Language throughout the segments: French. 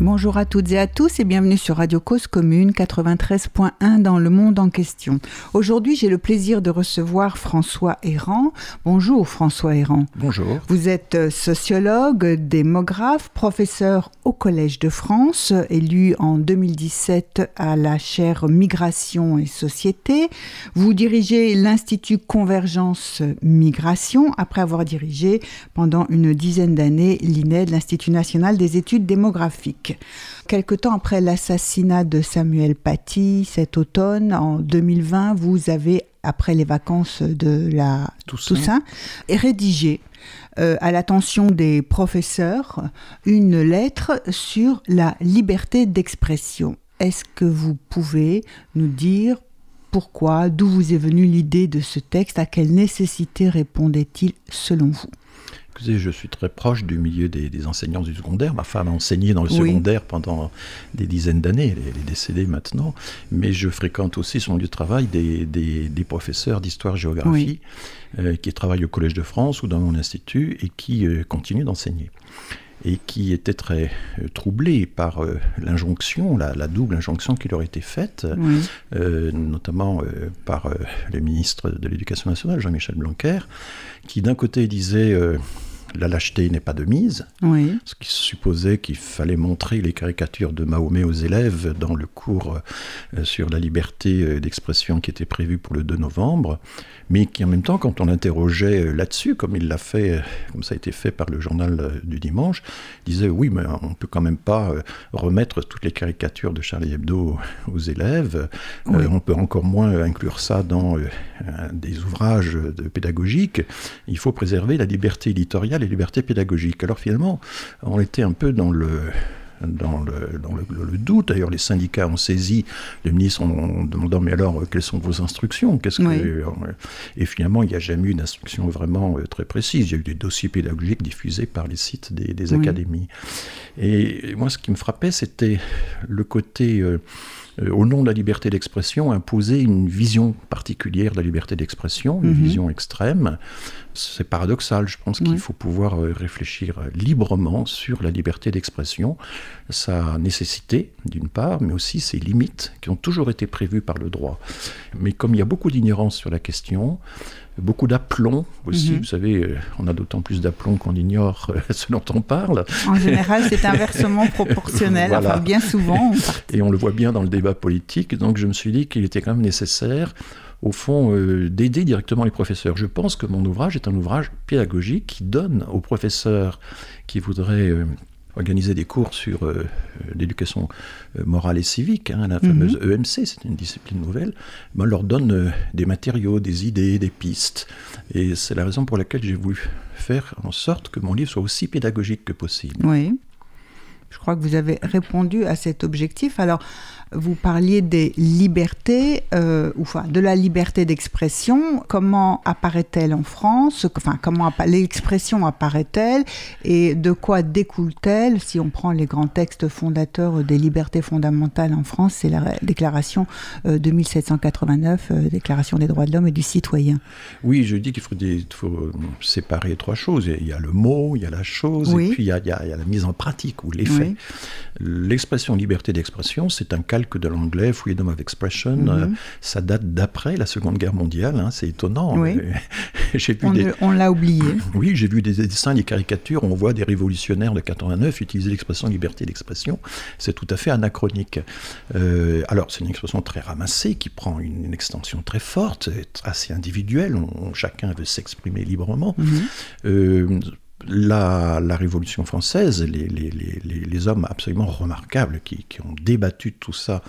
Bonjour à toutes et à tous et bienvenue sur Radio Cause Commune 93.1 dans le monde en question. Aujourd'hui, j'ai le plaisir de recevoir François Errand. Bonjour François Errand. Bonjour. Vous êtes euh, sociologue, démographe, professeur au Collège de France, élu en 2017 à la chaire Migration et Société. Vous dirigez l'Institut Convergence Migration après avoir dirigé pendant une dizaine d'années l'INED, l'Institut national des études démographiques. Quelque temps après l'assassinat de Samuel Paty cet automne, en 2020, vous avez, après les vacances de la Toussaint, rédigé euh, à l'attention des professeurs une lettre sur la liberté d'expression. Est-ce que vous pouvez nous dire pourquoi, d'où vous est venue l'idée de ce texte, à quelle nécessité répondait-il selon vous? Je suis très proche du milieu des, enseignants du secondaire. Ma femme a enseigné dans le secondaire pendant des dizaines d'années. Elle, est décédée maintenant. Mais je fréquente aussi son lieu de travail des, professeurs d'histoire-géographie euh, qui travaillent au Collège de France ou dans mon institut et qui euh, continuent d'enseigner et qui étaient très euh, troublés par l'injonction, la, double injonction qui leur était faite, notamment par le ministre de l'Éducation nationale, Jean-Michel Blanquer, qui d'un côté disait la lâcheté n'est pas de mise, ce qui supposait qu'il fallait montrer les caricatures de Mahomet aux élèves dans le cours euh, sur la liberté euh, d'expression qui était prévu pour le 2 novembre, mais qui en même temps, quand on l'interrogeait euh, là-dessus, comme il l'a fait, comme ça a été fait par le journal du dimanche, disait oui, mais on peut quand même pas remettre toutes les caricatures de Charlie Hebdo aux élèves, on peut encore moins inclure ça dans des ouvrages pédagogiques, il faut préserver la liberté éditoriale les libertés pédagogiques. Alors finalement, on était un peu dans le, dans le, dans le, doute. D'ailleurs, les syndicats ont saisi le ministre en demandant Mais alors, quelles sont vos instructions? Qu'est-ce que... Et finalement, il n'y a jamais eu d'instruction vraiment euh, très précise. Il y a eu des dossiers pédagogiques diffusés par les sites des, académies. Et moi, ce qui me frappait, c'était le côté. Euh, euh, au nom de la liberté d'expression, imposer une vision particulière de la liberté d'expression, une mhm. vision extrême. C'est paradoxal, je pense qu'il faut pouvoir euh, réfléchir librement sur la liberté d'expression, sa nécessité d'une part, mais aussi ses limites qui ont toujours été prévues par le droit. Mais comme il y a beaucoup d'ignorance sur la question, beaucoup d'aplomb aussi. Mhm. Vous savez, euh, on a d'autant plus d'aplomb qu'on ignore euh, ce dont on parle. En général, c'est inversement proportionnel, enfin bien souvent. Et on le voit bien dans le débat politique. Donc je me suis dit qu'il était quand même nécessaire au fond, euh, d'aider directement les professeurs. Je pense que mon ouvrage est un ouvrage pédagogique qui donne aux professeurs qui voudraient organiser des cours sur euh, l'éducation euh, morale et civique, hein, la fameuse EMC, mhm. e c'est une discipline nouvelle, ben, on leur donne euh, des matériaux, des idées, des pistes. Et c'est la raison pour laquelle j'ai voulu faire en sorte que mon livre soit aussi pédagogique que possible. Oui. Je crois que vous avez répondu à cet objectif. Alors, vous parliez des libertés, euh, ou enfin de la liberté d'expression. Comment apparaît-elle en France? Enfin, comment l'expression apparaît-elle? Et de quoi découle-t-elle? Si on prend les grands textes fondateurs des libertés fondamentales en France, c'est la Déclaration euh, de 1789, euh, Déclaration des droits de l'homme et du citoyen. Oui, je dis qu'il faut, séparer trois choses. Il y a le mot, il y a la chose, et puis il y, a, la mise en pratique ou l'effet. L'expression liberté d'expression, c'est un calcul de l'anglais, Freedom of Expression. Mhm. Euh, ça date d'après la Seconde Guerre mondiale, hein, c'est étonnant. Oui. on, l'a oublié. Oui, j'ai vu des dessins, des caricatures, on voit des révolutionnaires de 89 utiliser l'expression liberté d'expression. C'est tout à fait anachronique. Euh, alors, c'est une expression très ramassée qui prend une, extension très forte, assez individuelle. chacun veut s'exprimer librement. Mhm. Euh, la, Révolution française, les, hommes absolument remarquables qui, ont débattu tout ça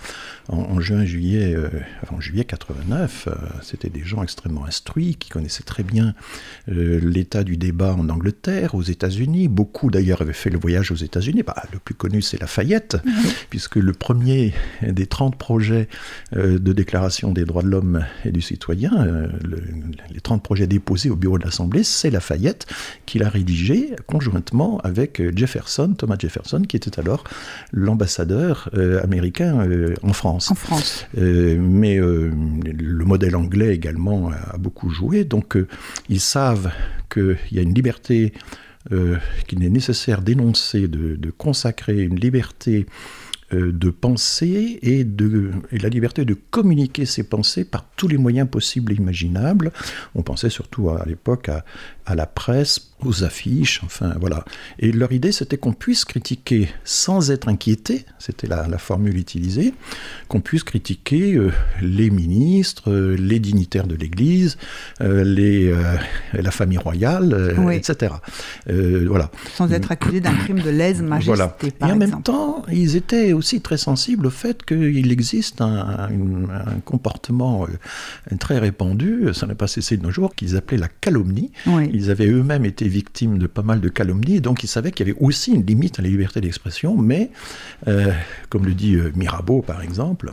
en, juin, juillet, euh, en juillet 89, euh, c'était des gens extrêmement instruits qui connaissaient très bien euh, l'état du débat en Angleterre, aux États-Unis. Beaucoup d'ailleurs avaient fait le voyage aux États-Unis. Bah, le plus connu, c'est Lafayette, puisque le premier des 30 projets de déclaration des droits de l'homme et du citoyen, les 30 projets déposés au bureau de l'Assemblée, c'est Lafayette qui l'a rédigé rédigé conjointement avec Jefferson, Thomas Jefferson, qui était alors l'ambassadeur américain en France. En France. mais le modèle anglais également a beaucoup joué, donc ils savent qu'il y a une liberté qu'il est nécessaire d'énoncer, de, de, consacrer une liberté euh, de penser et, de, la liberté de communiquer ses pensées par tous les moyens possibles et imaginables. On pensait surtout à, l'époque à, à, la presse, aux affiches, enfin voilà. Et leur idée, c'était qu'on puisse critiquer sans être inquiété, c'était la, formule utilisée, qu'on puisse critiquer euh, les ministres, euh, les dignitaires de l'Église, les, la famille royale, etc. voilà. Sans être accusé d'un crime de lèse-majesté. Voilà. et en même temps, ils étaient aussi très sensible au fait qu'il existe un, comportement euh, très répandu, ça n'a pas cessé de nos jours, qu'ils appelaient la calomnie. Ils avaient eux-mêmes été victimes de pas mal de calomnies, donc ils savaient qu'il y avait aussi une limite à la liberté d'expression, mais, euh, comme le dit euh, Mirabeau par exemple,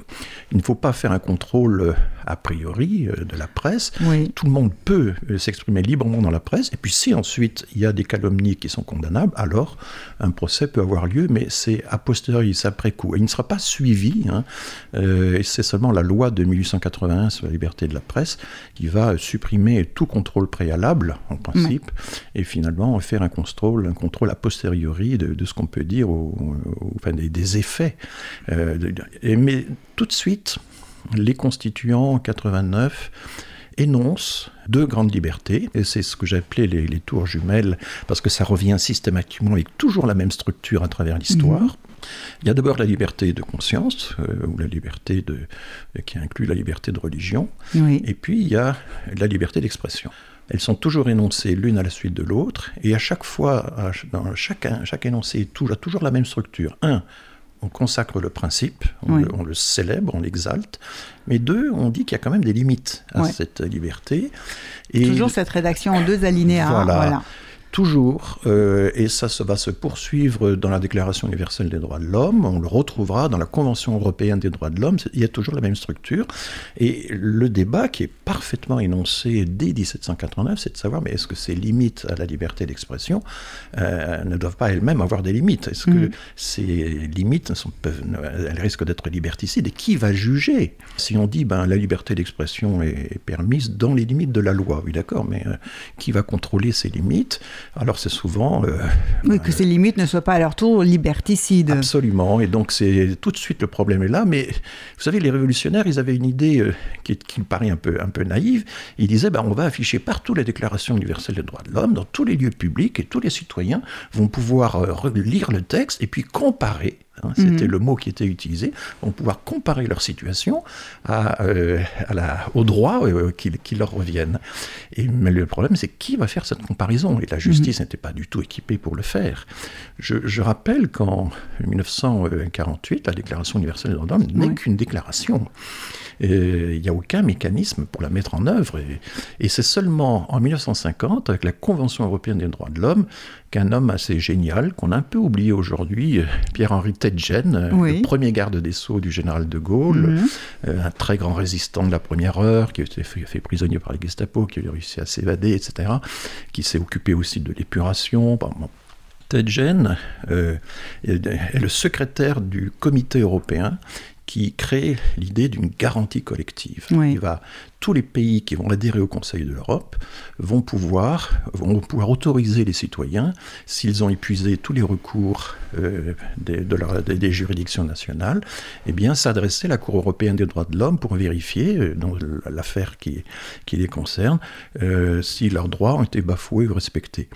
il ne faut pas faire un contrôle a priori de la presse. Tout le monde peut s'exprimer librement dans la presse, et puis si ensuite il y a des calomnies qui sont condamnables, alors un procès peut avoir lieu, mais c'est a posteriori, c'est après il ne sera pas suivi. Hein. Euh, et c'est seulement la loi de 1881 sur la liberté de la presse qui va supprimer tout contrôle préalable, en principe, et finalement faire un contrôle, un contrôle a posteriori de, ce qu'on peut dire, enfin, des, effets. Euh, et, mais tout de suite, les constituants en 89 énoncent deux grandes libertés, et c'est ce que j'appelais les, les, tours jumelles, parce que ça revient systématiquement avec toujours la même structure à travers l'histoire. Mhm. Il y a d'abord la liberté de conscience, euh, ou la liberté de, qui inclut la liberté de religion, et puis il y a la liberté d'expression. Elles sont toujours énoncées l'une à la suite de l'autre, et à chaque fois, dans chaque, chaque énoncé a toujours la même structure. Un, on consacre le principe, on, le, célèbre, on l'exalte, mais deux, on dit qu'il y a quand même des limites à cette liberté. Et toujours cette rédaction en deux alinéas. voilà toujours, euh, et ça, va se poursuivre dans la Déclaration universelle des droits de l'homme, on le retrouvera dans la Convention européenne des droits de l'homme, il y a toujours la même structure, et le débat qui est parfaitement énoncé dès 1789, c'est de savoir, mais est-ce que ces limites à la liberté d'expression euh, ne doivent pas elles-mêmes avoir des limites? Est-ce que mm. ces limites, sont, peuvent, elles risquent d'être liberticides, et qui va juger? Si on dit, ben, la liberté d'expression est permise dans les limites de la loi, oui d'accord, mais euh, qui va contrôler ces limites? Alors c'est souvent... Euh, oui, que ces limites ne soient pas à leur tour liberticides. Absolument, et donc c'est tout de suite le problème est là, mais vous savez, les révolutionnaires, ils avaient une idée euh, qui, me paraît un peu, un peu naïve, ils disaient, ben, on va afficher partout la Déclaration universelle des droits de l'homme, dans tous les lieux publics, et tous les citoyens vont pouvoir euh, lire le texte et puis comparer Hein, c'était mhm. le mot qui était utilisé, vont pouvoir comparer leur situation à, euh, la, aux droits euh, qui, leur reviennent. Et, mais le problème, c'est qui va faire cette comparaison? Et la justice mhm. n'était pas du tout équipée pour le faire. Je, rappelle qu'en 1948, la Déclaration universelle des droits de l'homme n'est qu'une déclaration. Il n'y a aucun mécanisme pour la mettre en œuvre. Et, c'est seulement en 1950, avec la Convention européenne des droits de l'homme, qu'un homme assez génial, qu'on a un peu oublié aujourd'hui, Pierre-Henri Tedgen, le premier garde des Sceaux du général de Gaulle, mhm. euh, un très grand résistant de la première heure, qui a été fait, prisonnier par les Gestapo, qui a réussi à s'évader, etc., qui s'est occupé aussi de l'épuration. Tedgen euh, est le secrétaire du comité européen qui crée l'idée d'une garantie collective. Il va, tous les pays qui vont adhérer au Conseil de l'Europe vont pouvoir, vont pouvoir autoriser les citoyens, s'ils ont épuisé tous les recours euh, des, de des, juridictions nationales, eh bien s'adresser à la Cour européenne des droits de l'homme pour vérifier, euh, dans l'affaire qui, les concerne, euh, si leurs droits ont été bafoués ou respectés.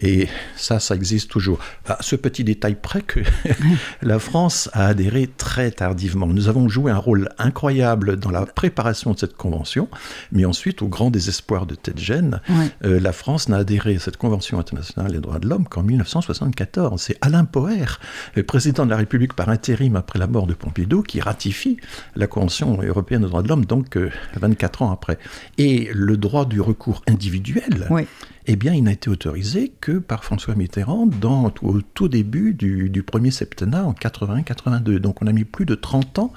Et ça, ça existe toujours. À ce petit détail près que la France a adhéré très tardivement. Nous avons joué un rôle incroyable dans la préparation de cette convention, mais ensuite, au grand désespoir de Tedgen, euh, la France n'a adhéré à cette convention internationale des droits de l'homme qu'en 1974. C'est Alain Poher, président de la République par intérim après la mort de Pompidou, qui ratifie la convention européenne des droits de l'homme, donc 24 euh, ans après. Et le droit du recours individuel eh bien, il n'a été autorisé que par François Mitterrand dans, au tout début du, du premier septennat en 80-82. Donc on a mis plus de 30 ans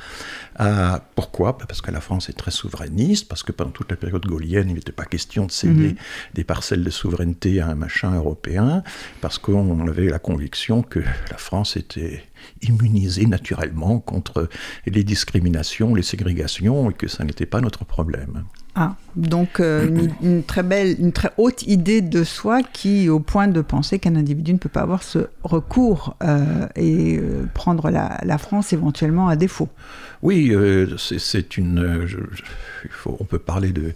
à... Pourquoi? Bah, Parce que la France est très souverainiste, parce que pendant toute la période gaulienne, il n'était pas question de céder mhm. des parcelles de souveraineté à un machin européen, parce qu'on avait la conviction que la France était immunisée naturellement contre les discriminations, les ségrégations, et que ça n'était pas notre problème. Ah, donc euh, une, très belle, une très haute idée de soi qui, au point de penser qu'un individu ne peut pas avoir ce recours euh, et euh, prendre la, France éventuellement à défaut. Oui, c'est une. on peut parler de,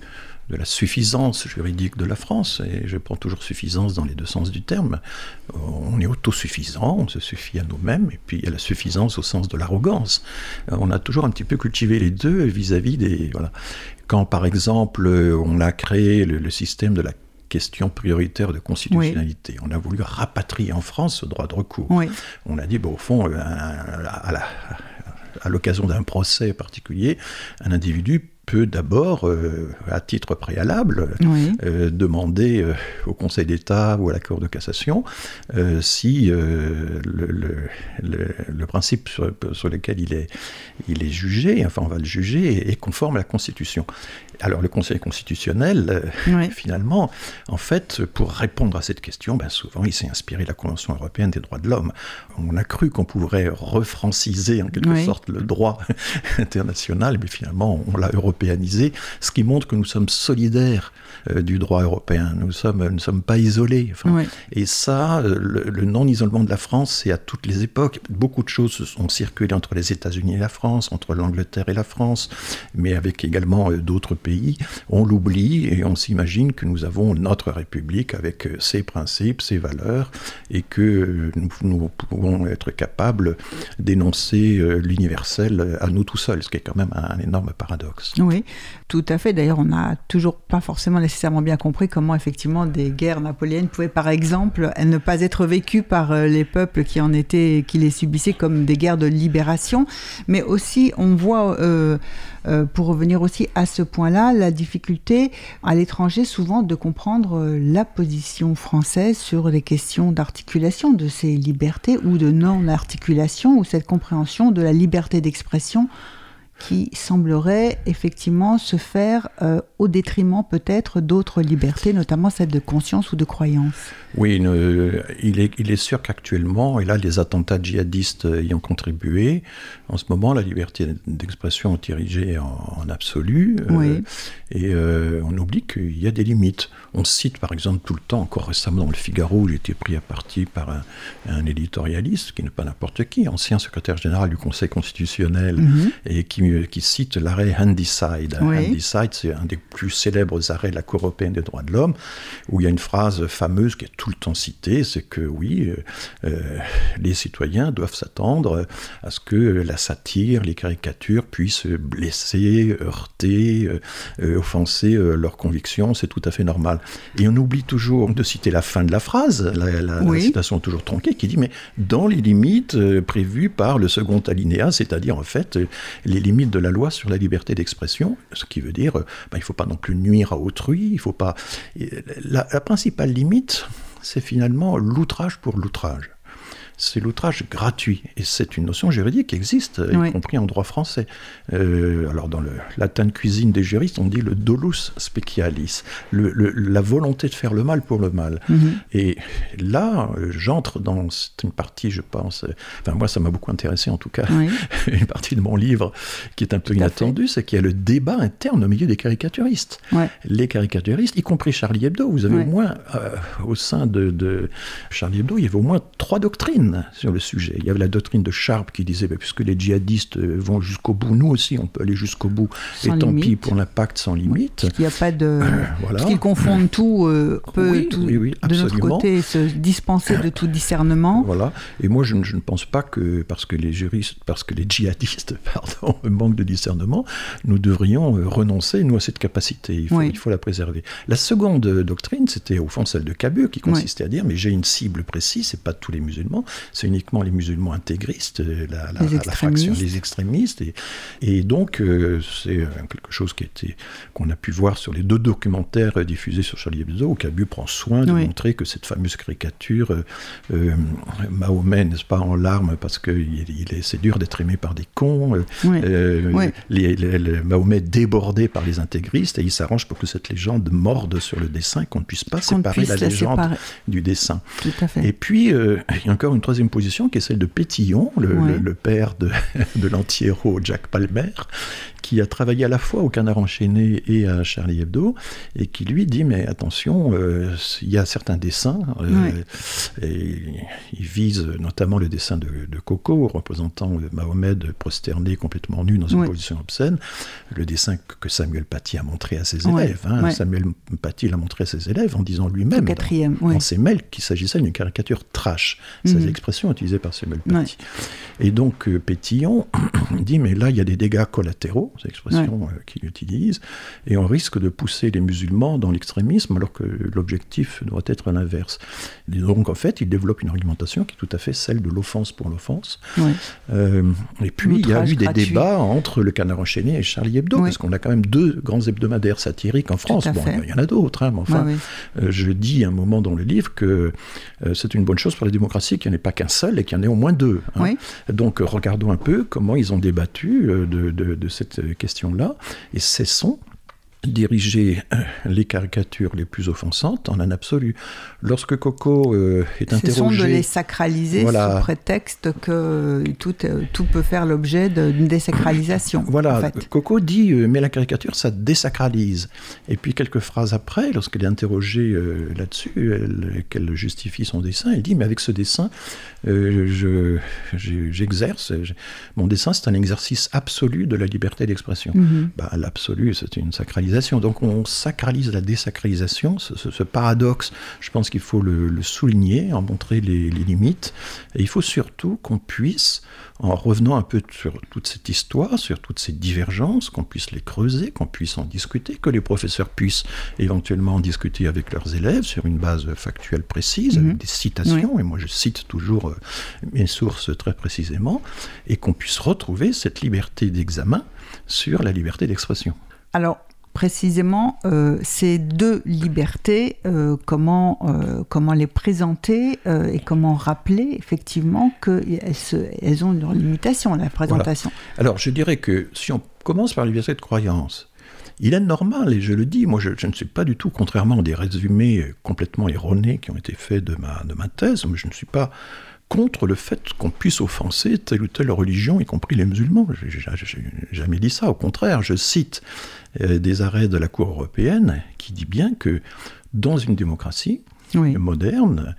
de la suffisance juridique de la France, et je prends toujours suffisance dans les deux sens du terme. On est autosuffisant, on se suffit à nous-mêmes, et puis il y a la suffisance au sens de l'arrogance. On a toujours un petit peu cultivé les deux vis-à-vis des... Voilà. Quand par exemple on a créé le, système de la question prioritaire de constitutionnalité. On a voulu rapatrier en France ce droit de recours. On a dit, bon, au fond, euh, à l'occasion d'un procès particulier, un individu peut d'abord, euh, à titre préalable, euh, demander euh, au Conseil d'État ou à la Cour de cassation si le, le, principe sur, sur, lequel il est, il est jugé, enfin on va le juger, est conforme à la Constitution. Alors le Conseil constitutionnel, finalement, en fait, pour répondre à cette question, ben, souvent il s'est inspiré de la Convention européenne des droits de l'homme. On a cru qu'on pourrait refranciser en quelque sorte le droit international, mais finalement on l'a européanisé, ce qui montre que nous sommes solidaires euh, du droit européen. Nous sommes, ne sommes pas isolés. Et ça, euh, le, non-isolement de la France, c'est à toutes les époques. Beaucoup de choses ont circulé entre les États-Unis et la France, entre l'Angleterre et la France, mais avec également euh, d'autres pays. On l'oublie et on s'imagine que nous avons notre République avec ses principes, ses valeurs, et que nous, nous pouvons être capables d'énoncer l'universel à nous tout seuls, ce qui est quand même un, énorme paradoxe. Oui, tout à fait. D'ailleurs, on n'a toujours pas forcément les nécessairement bien compris comment effectivement des guerres napoléennes pouvaient par exemple ne pas être vécues par euh, les peuples qui en étaient, qui les subissaient comme des guerres de libération, mais aussi on voit, euh, euh, pour revenir aussi à ce point-là, la difficulté à l'étranger souvent de comprendre la position française sur les questions d'articulation de ces libertés ou de non-articulation ou cette compréhension de la liberté d'expression qui semblerait effectivement se faire euh, au détriment peut-être d'autres libertés, notamment celle de conscience ou de croyance. Oui, il, est, il, est, sûr qu'actuellement, et là les attentats djihadistes y ont contribué, en ce moment la liberté d'expression est dirigée en, absolu, euh, et euh, on oublie qu'il y a des limites. On cite par exemple tout le temps, encore récemment dans le Figaro, j'ai été pris à partie par un, éditorialiste, qui n'est pas n'importe qui, ancien secrétaire général du Conseil constitutionnel, mhm. et qui qui, cite l'arrêt Handyside. Handyside, c'est un des plus célèbres arrêts de la Cour européenne des droits de l'homme, où il y a une phrase fameuse qui est tout le temps citée, c'est que oui, euh, euh, les citoyens doivent s'attendre à ce que la satire, les caricatures puissent blesser, heurter, euh, offenser leurs convictions, c'est tout à fait normal. Et on oublie toujours de citer la fin de la phrase, la, la citation toujours tronquée, qui dit, mais dans les limites prévues par le second alinéa, c'est-à-dire en fait les limites de la loi sur la liberté d'expression, ce qui veut dire euh, ben, il ne faut pas non plus nuire à autrui, il faut pas. la principale limite, c'est finalement l'outrage pour l'outrage c'est l'outrage gratuit. Et c'est une notion juridique qui existe, y compris en droit français. Euh, alors, dans le latin de cuisine des juristes, on dit le dolus specialis, le, la volonté de faire le mal pour le mal. Mhm. Et là, j'entre dans une partie, je pense, enfin, moi, ça m'a beaucoup intéressé en tout cas, une partie de mon livre qui est un peu inattendue, c'est qu'il y a le débat interne au milieu des caricaturistes. Les caricaturistes, y compris Charlie Hebdo, vous avez au moins, euh, au sein de, de Charlie Hebdo, il y avait au moins trois doctrines sur le sujet. Il y avait la doctrine de Sharp qui disait, bah, puisque les djihadistes vont jusqu'au bout, nous aussi on peut aller jusqu'au bout, et tant pis pour l'impact sans limite. Il n'y a pas de... Euh, voilà. Parce qu'ils confondent tout, euh, peut tout, de notre côté se dispenser de tout discernement. Voilà, et moi je, ne pense pas que parce que les juristes, parce que les djihadistes, pardon, manquent de discernement, nous devrions euh, renoncer, nous, à cette capacité. Il faut, il faut la préserver. La seconde doctrine, c'était au fond celle de Cabur, qui consistait à dire, mais j'ai une cible précise, c'est pas tous les musulmans, c'est uniquement les musulmans intégristes, la, la, les, fraction des extrémistes. Et, et donc, c'est quelque chose qui était, qu'on a pu voir sur les deux documentaires diffusés sur Charlie Hebdo, où Cabu prend soin de montrer que cette fameuse caricature, Mahomet, n'est-ce pas, en larmes parce que il est, c'est dur d'être aimé par des cons, les, Mahomet débordé par les intégristes, et il s'arrange pour que cette légende morde sur le dessin, qu'on ne puisse pas séparer la légende du dessin. Et puis, euh, il y a encore une troisième position qui est celle de Pétillon, le, père de, de l'anti-héros Jack Palmer, qui a travaillé à la fois au Canard enchaîné et à Charlie Hebdo, et qui lui dit mais attention, euh, il y a certains dessins, euh, et il vise notamment le dessin de, Coco représentant Mahomet prosterné complètement nu dans une position obscène, le dessin que Samuel Paty a montré à ses élèves. Hein. Samuel Paty l'a montré à ses élèves en disant lui-même dans, dans, ses mails qu'il s'agissait d'une caricature trash. Ces mhm. expressions utilisées par Samuel Paty. Et donc euh, Pétillon dit mais là il y a des dégâts collatéraux c'est l'expression euh, qu'il utilise, et on risque de pousser les musulmans dans l'extrémisme alors que l'objectif doit être l'inverse. Donc en fait, il développe une argumentation qui est tout à fait celle de l'offense pour l'offense. Euh, et puis il y a eu des débats entre le Canard enchaîné et Charlie Hebdo, parce qu'on a quand même deux grands hebdomadaires satiriques en France. Bon, il y en a d'autres, hein, mais enfin, euh, je dis à un moment dans le livre que c'est une bonne chose pour la démocratie qu'il n'y en ait pas qu'un seul et qu'il y en ait au moins deux. Hein. Donc regardons un peu comment ils ont débattu de, de, de cette question-là et cessons diriger euh, les caricatures les plus offensantes en un absolu. Lorsque Coco euh, est interrogé... de les sacraliser sous prétexte que tout, euh, tout peut faire l'objet d'une désacralisation. Voilà, Coco dit mais la caricature ça désacralise. Et puis quelques phrases après, lorsqu'elle est interrogée là-dessus, qu'elle justifie son dessin, elle dit mais avec ce dessin, j'exerce, mon dessin c'est un exercice absolu de la liberté d'expression. Mm-hmm. bah, L'absolu c'est une sacralisation donc on sacralise la désacralisation, ce, paradoxe, je pense qu'il faut le, souligner, en montrer les, limites. Et il faut surtout qu'on puisse, en revenant un peu sur toute cette histoire, sur toutes ces divergences, qu'on puisse les creuser, qu'on puisse en discuter, que les professeurs puissent éventuellement en discuter avec leurs élèves sur une base factuelle précise, avec mhm. des citations, et moi je cite toujours euh, mes sources très précisément, et qu'on puisse retrouver cette liberté d'examen sur la liberté d'expression. Alors, précisément euh, ces deux libertés, euh, comment, euh, comment les présenter et comment rappeler effectivement qu'elles elles ont une limitation, la présentation. Alors je dirais que si on commence par la liberté de croyance, il est normal, et je le dis, moi je, ne suis pas du tout, contrairement à des résumés complètement erronés qui ont été faits de ma, de ma thèse, mais je ne suis pas contre le fait qu'on puisse offenser telle ou telle religion, y compris les musulmans. J'ai jamais dit ça. Au contraire, je cite euh, des arrêts de la Cour européenne qui dit bien que dans une démocratie moderne,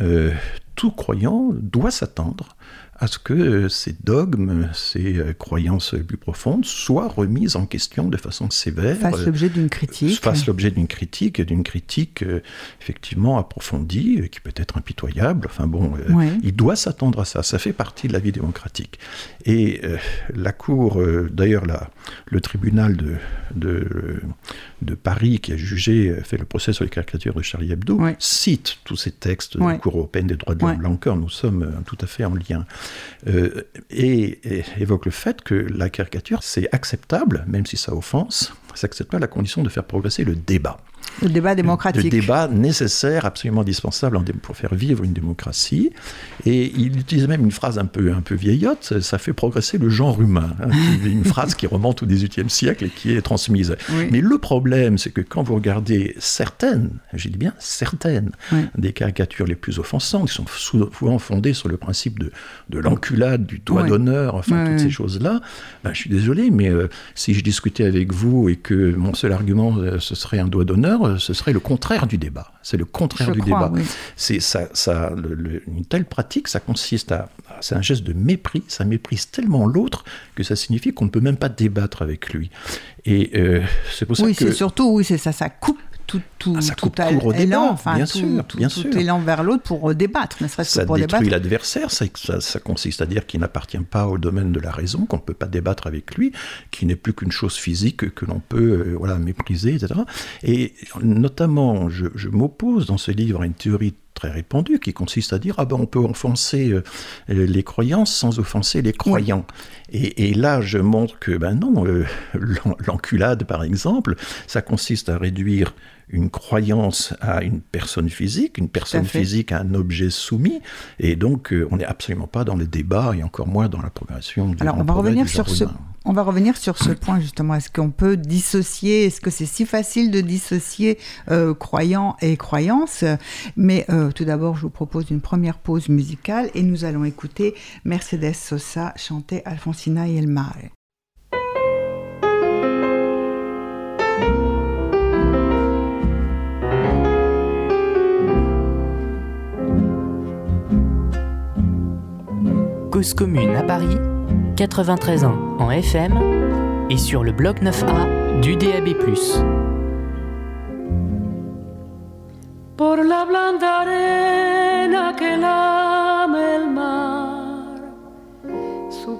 euh, tout croyant doit s'attendre à ce que euh, ces dogmes, ces euh, croyances plus profondes soient remises en question de façon sévère. Fassent l'objet d'une critique. Fassent l'objet d'une critique, d'une critique effectivement approfondie, qui peut être impitoyable. Enfin bon, il doit s'attendre à ça. Ça fait partie de la vie démocratique. Et la Cour, d'ailleurs, le tribunal de, de, de, Paris, qui a jugé, fait le procès sur les caricatures de Charlie Hebdo, cite tous ces textes de la Cour européenne des droits de l'homme. Là encore, nous sommes tout à fait en lien. Euh, et, évoque le fait que la caricature, c'est acceptable, même si ça offense, c'est acceptable à la condition de faire progresser le débat. Le débat démocratique. Le, débat nécessaire, absolument indispensable pour faire vivre une démocratie. Et il utilise même une phrase un peu, un peu vieillotte, ça fait progresser le genre humain. Hein, une phrase qui remonte au XVIIIe siècle et qui est transmise. Mais le problème, c'est que quand vous regardez certaines, j'ai dit bien certaines, des caricatures les plus offensantes, qui sont souvent fondées sur le principe de, de l'enculade, du doigt d'honneur, enfin toutes ces choses-là, ben, je suis désolé, mais euh, si je discutais avec vous et que mon seul argument, euh, ce serait un doigt d'honneur, euh, ce serait le contraire du débat. C'est le contraire du débat. C'est ça, ça une telle pratique, ça consiste à, c'est un geste de mépris. Ça méprise tellement l'autre que ça signifie qu'on ne peut même pas débattre avec lui. Et euh, c'est pour ça oui, que. Oui, c'est surtout, oui, c'est ça, ça coupe tout, tout, ah, ça tout élan, débat, enfin, bien tout, sûr, tout, bien tout sûr. élan vers l'autre pour débattre, ne serait-ce que pour débattre. Ça détruit l'adversaire, ça, ça, consiste à dire qu'il n'appartient pas au domaine de la raison, qu'on ne peut pas débattre avec lui, qu'il n'est plus qu'une chose physique que l'on peut euh, voilà, mépriser, etc. Et notamment, je, je m'oppose dans ce livre à une théorie très répandu qui consiste à dire ah ben on peut offenser euh, les croyances sans offenser les croyants. Et, là, je montre que ben non, l'enculade par exemple, ça consiste à réduire une croyance à une personne physique, une personne physique à un objet soumis, et donc euh, on n'est absolument pas dans le débat et encore moins dans la progression du Alors on va revenir sur ce on va revenir sur ce point justement. Est-ce qu'on peut dissocier? Est-ce que c'est si facile de dissocier euh, croyants et croyances Mais euh, tout d'abord, je vous propose une première pause musicale et nous allons écouter Mercedes Sosa chanter Alfonsina y el Mare. Cause commune à Paris, 93 ans en FM et sur le bloc 9A du DAB+. Por la blanda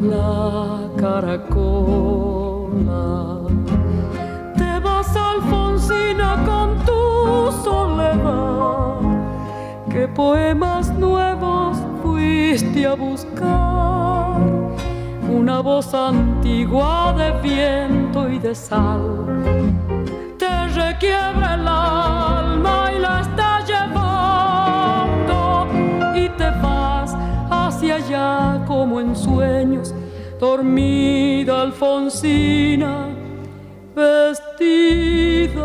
la caracola. Te vas, Alfonsina, con tu soledad, que poemas nuevos fuiste a buscar una voz antigua de viento y de sal. Te requiebra el alma y la como en sueños, dormida Alfonsina, vestida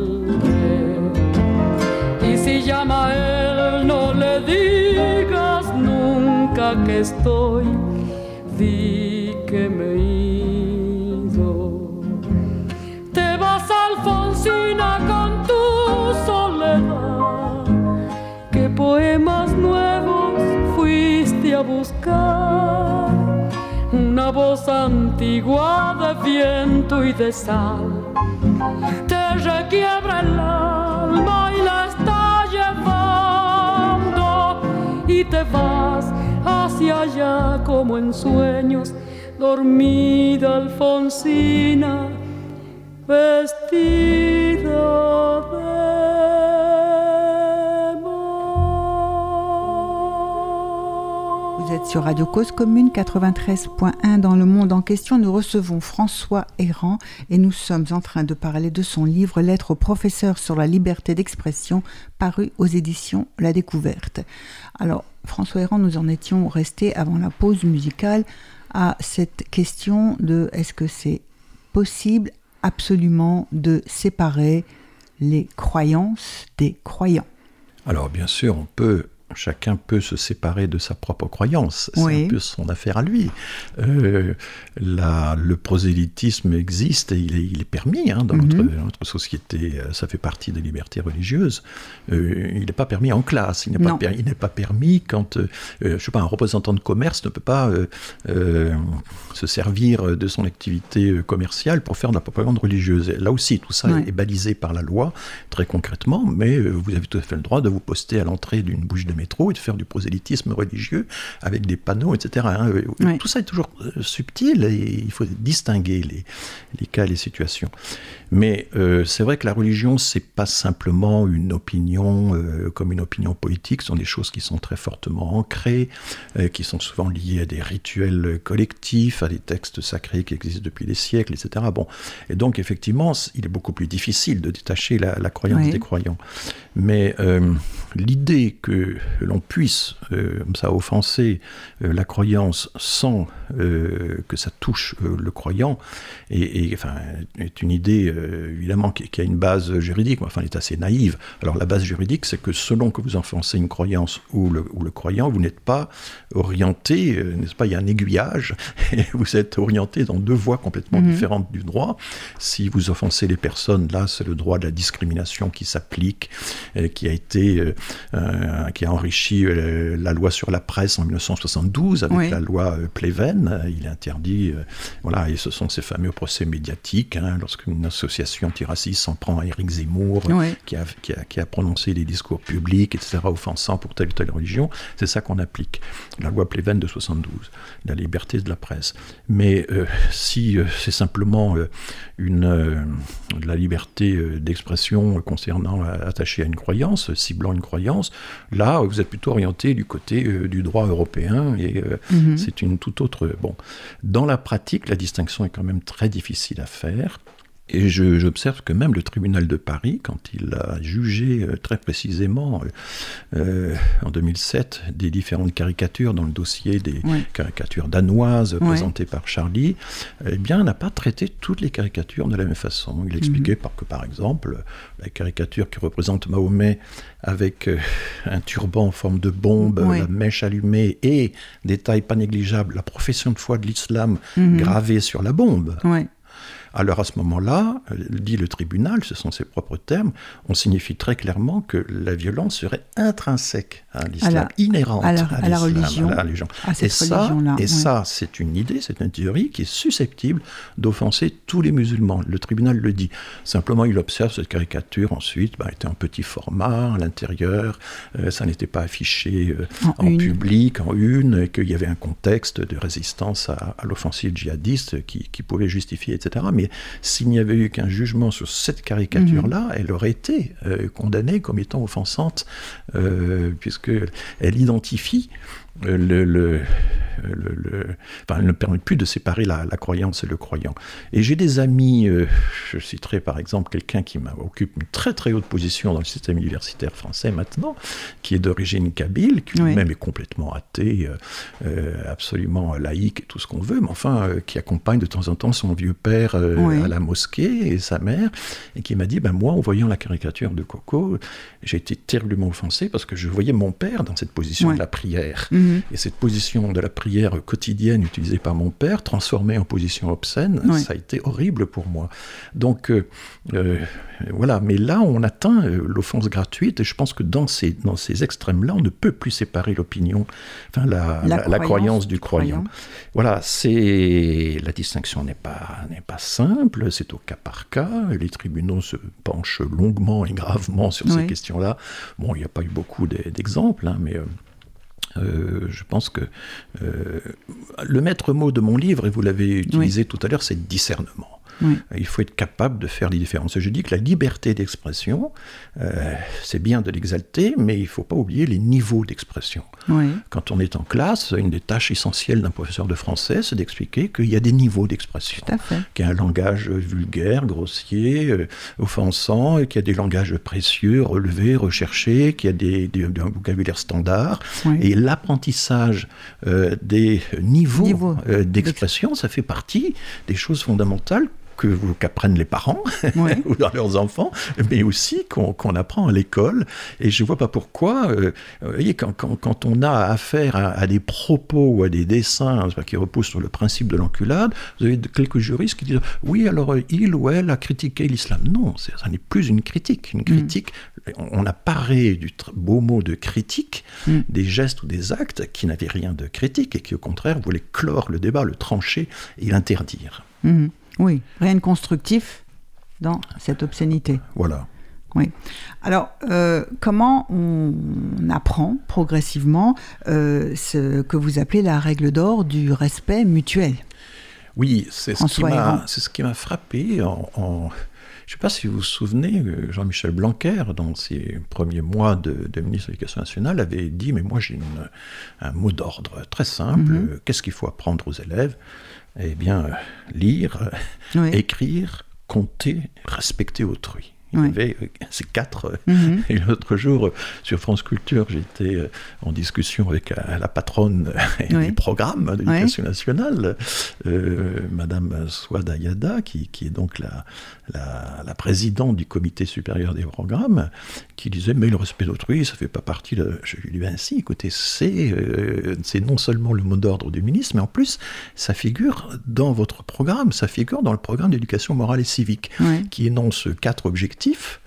Que estoy, que me he ido. Te vas, Alfonsina, con tu soledad. ¿Qué poemas nuevos fuiste a buscar? Una voz antigua de viento y de sal te requiebra el alma y la está llevando y te vas allá como en sueños dormida Alfonsina, vestida sur Radio Cause Commune 93.1 dans le monde en question. Nous recevons François Errand et nous sommes en train de parler de son livre Lettre au professeur sur la liberté d'expression paru aux éditions La Découverte. Alors, François Errand, nous en étions restés avant la pause musicale à cette question de est-ce que c'est possible absolument de séparer les croyances des croyants? Alors bien sûr, on peut chacun peut se séparer de sa propre croyance. C'est un peu son affaire à lui. Euh, le prosélytisme existe et il est, permis hein, dans, notre, mhm. notre, société. Euh, ça fait partie des libertés religieuses. Euh, il n'est pas permis en classe. Il n'est pas, permis, pas permis quand, je sais pas, un représentant de commerce ne peut pas se servir de son activité commerciale pour faire de la propagande religieuse. là aussi, tout ça est balisé par la loi, très concrètement, mais vous avez tout à fait le droit de vous poster à l'entrée d'une bouche de métro et de faire du prosélytisme religieux avec des panneaux, etc. Hein. Tout ça est toujours euh, subtil et il faut distinguer les, les cas et les situations. Mais euh, c'est vrai que la religion, c'est pas simplement une opinion euh, comme une opinion politique, ce sont des choses qui sont très fortement ancrées, qui sont souvent liées à des rituels collectifs, à des textes sacrés qui existent depuis des siècles, etc. Bon, et donc effectivement, il est beaucoup plus difficile de détacher la, croyance des croyants. Mais l'idée que l'on puisse, euh, comme ça, offenser euh, la croyance sans euh, que ça touche le croyant, et, enfin, est une idée évidemment qui, a une base juridique, enfin, elle est assez naïve. Alors la base juridique, c'est que selon que vous offensez une croyance ou le, ou le croyant, vous n'êtes pas orienté, n'est-ce pas, il y a un aiguillage, et vous êtes orienté dans deux voies complètement mhm. différentes du droit. Si vous offensez les personnes, là, c'est le droit de la discrimination qui s'applique, qui a été, qui a enrichi euh, la loi sur la presse en 1972 avec la loi euh, Pleven. Il interdit, euh, voilà, et ce sont ces fameux procès médiatiques, hein, lorsqu'une association antiraciste s'en prend à Éric Zemmour, qui, a, qui, a, prononcé des discours publics, etc., offensants pour telle ou telle religion. C'est ça qu'on applique. La loi Pleven de 72, la liberté de la presse. Mais si c'est simplement une, la liberté d'expression concernant attachée à une croyance, ciblant une croyance, là, vous êtes plutôt orienté du côté euh, du droit européen et euh, mhm. c'est une toute autre. Bon, dans la pratique, la distinction est quand même très difficile à faire. Et j'observe que même le tribunal de Paris, quand il a jugé euh, très précisément en 2007 des différentes caricatures dans le dossier des caricatures danoises présentées par Charlie, eh bien, n'a pas traité toutes les caricatures de la même façon. Il expliquait mhm. par que, par exemple, la caricature qui représente Mahomet avec euh, un turban en forme de bombe, la mèche allumée et, détail pas négligeable, la profession de foi de l'islam mhm. gravée sur la bombe. Alors à ce moment-là, euh, dit le tribunal, ce sont ses propres termes, on signifie très clairement que la violence serait intrinsèque à l'islam, inhérente à la, religion. et ça, et ça c'est une idée, c'est une théorie qui est susceptible d'offenser tous les musulmans. Le tribunal le dit. Simplement, il observe cette caricature ensuite, bah, était en petit format à l'intérieur, euh, ça n'était pas affiché euh, en, public, en une, qu'il y avait un contexte de résistance à, l'offensive djihadiste qui, qui, pouvait justifier, etc. Mais s'il n'y avait eu qu'un jugement sur cette caricature-là, mhm. elle aurait été euh, condamnée comme étant offensante, euh, puisqu'elle identifie le, le, le, enfin, elle ne permet plus de séparer la, croyance et le croyant. Et j'ai des amis, euh, je citerai par exemple quelqu'un qui occupe une très très haute position dans le système universitaire français maintenant, qui est d'origine kabyle, qui lui-même est complètement athée, euh, euh, absolument laïque et tout ce qu'on veut, mais enfin qui accompagne de temps en temps son vieux père à la mosquée et sa mère, et qui m'a dit, ben moi en voyant la caricature de Coco, j'ai été terriblement offensé parce que je voyais mon père dans cette position de la prière. Mhm. Et cette position de la prière quotidienne utilisée par mon père, transformée en position obscène, ça a été horrible pour moi. Donc euh, euh, voilà, mais là on atteint euh, l'offense gratuite et je pense que dans ces, dans ces extrêmes-là, on ne peut plus séparer l'opinion, enfin la, la, croyance, du croyant. Voilà, c'est la distinction n'est pas, n'est pas simple, c'est au cas par cas. Les tribunaux se penchent longuement et gravement sur ces questions-là. Bon, il n'y a pas eu beaucoup d'exemples, hein, mais euh, je pense que euh, le maître mot de mon livre, et vous l'avez utilisé tout à l'heure, c'est discernement. Il faut être capable de faire les différences. Je dis que la liberté d'expression, euh, c'est bien de l'exalter, mais il ne faut pas oublier les niveaux d'expression. Quand on est en classe, une des tâches essentielles d'un professeur de français, c'est d'expliquer qu'il y a des niveaux d'expression. Qu'il y a un langage vulgaire, grossier, offensant, qu'il y a des langages précieux, relevés, recherchés, qu'il y a des, des, un vocabulaire standard. Et l'apprentissage euh, des niveaux, euh, d'expression, ça fait partie des choses fondamentales qu'apprennent les parents ou dans leurs enfants, mais aussi qu'on apprend à l'école. Et je ne vois pas pourquoi, euh, vous voyez, quand, quand, on a affaire à, des propos ou à des dessins qui reposent sur le principe de l'enculade, vous avez quelques juristes qui disent oui, alors il ou elle a critiqué l'islam. Non, ça n'est plus une critique. Une mm. critique, on a paré du beau mot de critique, mm. des gestes ou des actes qui n'avaient rien de critique et qui au contraire voulaient clore le débat, le trancher et l'interdire. Mm. Oui, rien de constructif dans cette obscénité. Voilà. Oui. Alors, euh, comment on apprend progressivement euh, ce que vous appelez la règle d'or du respect mutuel? Oui, c'est ce, qui m'a frappé en, je ne sais pas si vous vous souvenez, euh, Jean-Michel Blanquer, dans ses premiers mois de, ministre de l'Éducation nationale, avait dit Mais moi, j'ai un mot d'ordre très simple. Mhm. Qu'est-ce qu'il faut apprendre aux élèves? Eh bien, lire, écrire, compter, respecter autrui. Il y avait euh, ces quatre. Euh, mhm. Et l'autre jour, euh, sur France Culture, j'étais en discussion avec la patronne du programme de l'éducation nationale, Madame Swada Yada, qui, qui, est donc la, la, présidente du comité supérieur des programmes, qui disait Mais le respect d'autrui, ça ne fait pas partie de. Je lui dis Ainsi, écoutez, c'est c'est non seulement le mot d'ordre du ministre, mais en plus, ça figure dans votre programme, ça figure dans le programme d'éducation morale et civique, qui énonce quatre objectifs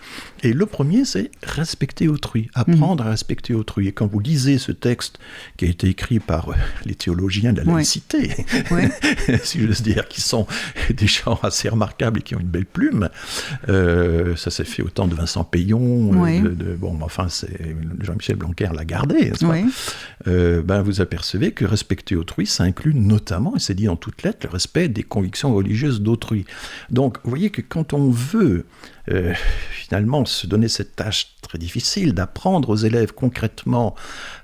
et le premier, c'est respecter autrui, apprendre à respecter autrui. Et quand vous lisez ce texte qui a été écrit par euh, les théologiens de la laïcité, si veux dire, qui sont des gens assez remarquables et qui ont une belle plume, euh, ça s'est fait au temps de Vincent Payon, euh, de, bon, enfin, Jean-Michel Blanquer l'a gardé, ben, vous apercevez que respecter autrui, ça inclut notamment, et c'est dit en toutes lettres, le respect des convictions religieuses d'autrui. Donc, vous voyez que quand on veut euh, finalement se donner cette tâche très difficile d'apprendre aux élèves concrètement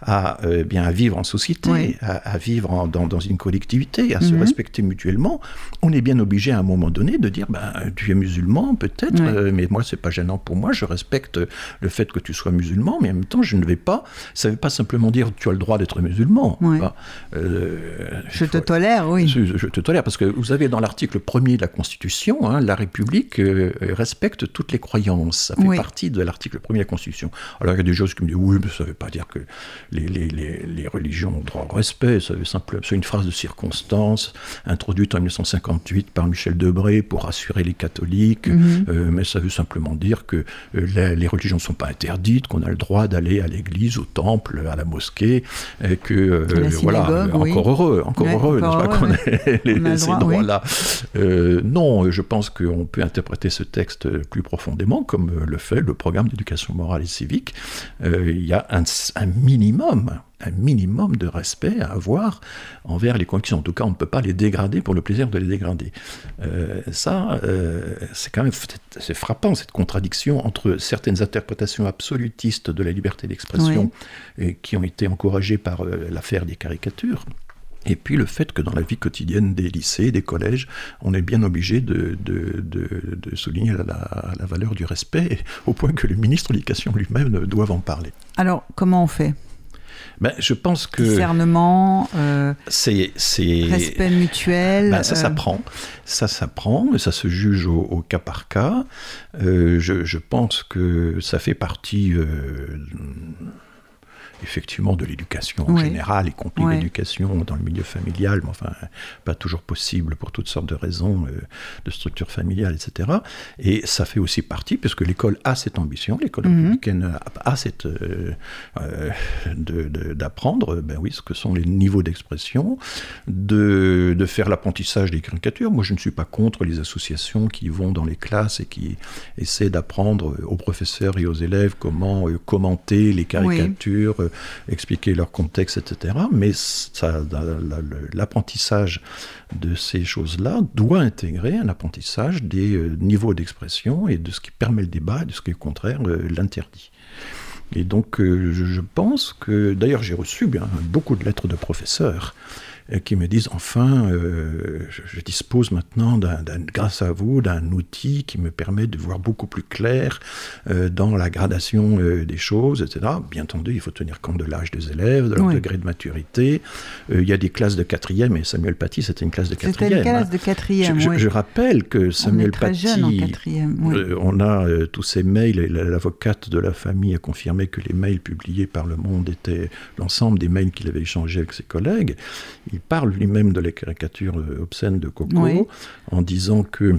à euh, bien à vivre en société, à, vivre dans, dans, une collectivité, à se mhm. respecter mutuellement, on est bien obligé à un moment donné de dire ben, tu es musulman peut-être, euh, mais moi c'est pas gênant pour moi, je respecte le fait que tu sois musulman, mais en même temps je ne vais pas, ça ne veut pas simplement dire tu as le droit d'être musulman. je te tolère, oui. Je, te tolère parce que vous avez dans l'article premier de la Constitution, hein, la République respecte toutes les croyances. Ça fait partie de l'article 1er Alors il y a des choses qui me disent oui, mais ça ne veut pas dire que les, les, les, religions ont droit au respect. C'est une phrase de circonstance introduite en 1958 par Michel Debré pour rassurer les catholiques. Mhm. Euh, mais ça veut simplement dire que euh, les, religions ne sont pas interdites, qu'on a le droit d'aller à l'église, au temple, à la mosquée, et que euh, voilà, encore heureux, encore heureux, pas qu'on ait ces droits-là. non, je pense qu'on peut interpréter ce texte plus profondément, comme le fait le programme d'éducation morale et civique. Euh, il y a un, minimum un minimum de respect à avoir envers les convictions. En tout cas, on ne peut pas les dégrader pour le plaisir de les dégrader. Euh, ça, euh, c'est quand même c'est frappant, cette contradiction entre certaines interprétations absolutistes de la liberté d'expression qui ont été encouragées par l'affaire des caricatures, et puis le fait que dans la vie quotidienne des lycées, des collèges, on est bien obligé de, de, souligner la, la, valeur du respect, au point que le ministre de l'Éducation lui-même doit en parler. Alors, comment on fait? Ben, je pense que discernement, euh, c'est respect mutuel. Ben, ça euh, s'apprend, ça s'apprend, ça se juge au, cas par cas. Euh, je, je, pense que ça fait partie effectivement de l'éducation en général, y compris l'éducation dans le milieu familial, mais enfin, pas toujours possible pour toutes sortes de raisons euh, de structure familiale, etc. Et ça fait aussi partie, puisque l'école a cette ambition, l'école mhm. républicaine a, cette. Euh, euh, d'apprendre, ben oui, ce que sont les niveaux d'expression, de, de, faire l'apprentissage des caricatures. Moi, je ne suis pas contre les associations qui vont dans les classes et qui essaient d'apprendre aux professeurs et aux élèves comment commenter les caricatures, expliquer leur contexte, etc. Mais l'apprentissage de ces choses-là doit intégrer un apprentissage des niveaux d'expression et de ce qui permet le débat et de ce qui, au contraire, l'interdit. Et donc, je pense que, d'ailleurs, j'ai reçu beaucoup de lettres de professeurs qui me disent enfin, euh, je, dispose maintenant, grâce à vous, d'un outil qui me permet de voir beaucoup plus clair euh, dans la gradation euh, des choses, etc. Bien entendu, il faut tenir compte de l'âge des élèves, de leur degré de maturité. il y a des classes de quatrième, et Samuel Paty, c'était une classe de quatrième. C'était une classe hein. de quatrième, je, je, rappelle que Samuel on Paty, on a tous ces mails, l'avocate de la famille a confirmé que les mails publiés par Le Monde étaient l'ensemble des mails qu'il avait échangés avec ses collègues. Il parle lui-même de la caricature euh, obscène de Coco en disant que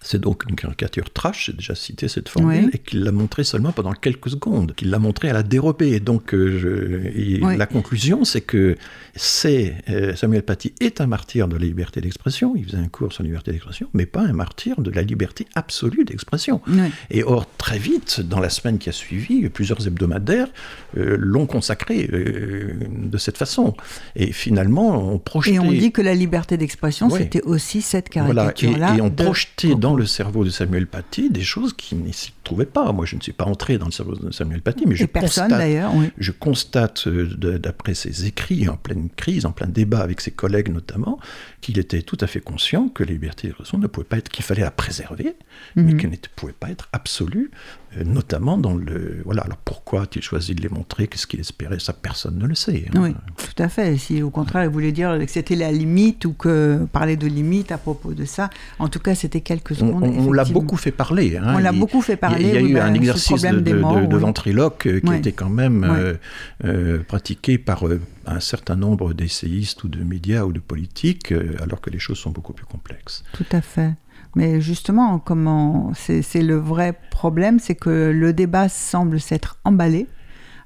c'est donc une caricature trash, j'ai déjà cité cette formule, et qu'il l'a montrée seulement pendant quelques secondes, qu'il l'a montrée à la dérobée. Et donc, euh, la conclusion, c'est que c'est euh, Samuel Paty est un martyr de la liberté d'expression, il faisait un cours sur la liberté d'expression, mais pas un martyr de la liberté absolue d'expression. Et or, très vite, dans la semaine qui a suivi, plusieurs hebdomadaires euh, l'ont consacré de cette façon. Et finalement, on projetait... Et on dit que la liberté d'expression, c'était aussi cette caricature-là. Voilà. Et, on projetait dans le cerveau de Samuel Paty des choses qui ne s'y trouvaient pas. Moi, je ne suis pas entré dans le cerveau de Samuel Paty, mais je personne, constate, oui. je constate euh, d'après ses écrits, en pleine crise, en plein débat avec ses collègues notamment, qu'il était tout à fait conscient que la liberté d'expression ne pouvait pas être, qu'il fallait la préserver, mais mhm. qu'elle ne pouvait pas être absolue, notamment dans le... Voilà, alors pourquoi a-t-il choisi de les montrer? Qu'est-ce qu'il espérait? Ça, personne ne le sait. Hein. Oui, tout à fait. Si au contraire, il voulait dire que c'était la limite ou que parler de limite à propos de ça, en tout cas, c'était quelques secondes. On, l'a beaucoup fait parler. Hein. On l'a beaucoup fait parler. Il y a, eu bah, un exercice de, de, ventriloque euh, qui était quand même euh, pratiqué par un certain nombre d'essayistes ou de médias ou de politiques, alors que les choses sont beaucoup plus complexes. Tout à fait. Mais justement, comment c'est le vrai problème, c'est que le débat semble s'être emballé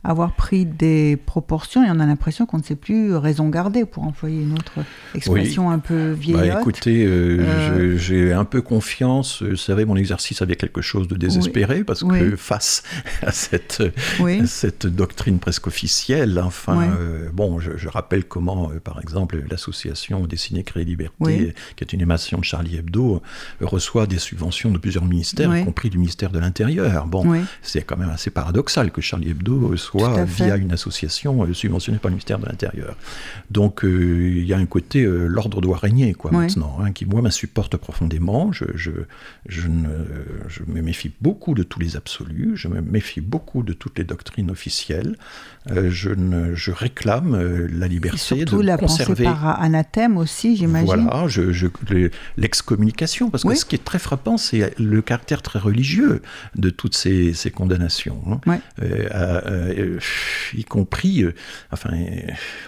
avoir pris des proportions et on a l'impression qu'on ne sait plus raison garder, pour employer une autre expression un peu bah, vieillotte. Bah, écoutez, euh, euh, j'ai un peu confiance. Vous savez, mon exercice avait quelque chose de désespéré parce que face à cette, cette doctrine presque officielle, enfin, euh, bon, je, rappelle comment, par exemple, l'association Dessiné Créer Liberté, qui est une émanation de Charlie Hebdo, reçoit des subventions de plusieurs ministères, y compris du ministère de l'Intérieur. Bon, c'est quand même assez paradoxal que Charlie Hebdo soit soit via une association euh, subventionnée par le ministère de l'Intérieur. Donc euh, il y a un côté, euh, l'ordre doit régner, quoi, maintenant, hein, qui, moi, m'insupporte profondément. Je, je, je, ne, je, me méfie beaucoup de tous les absolus, je me méfie beaucoup de toutes les doctrines officielles. je, ne, je réclame la liberté surtout de la conserver... pensée par anathème aussi, j'imagine. Voilà, l'excommunication, parce que ce qui est très frappant, c'est le caractère très religieux de toutes ces, ces condamnations. Hein. Euh, y compris, euh, enfin,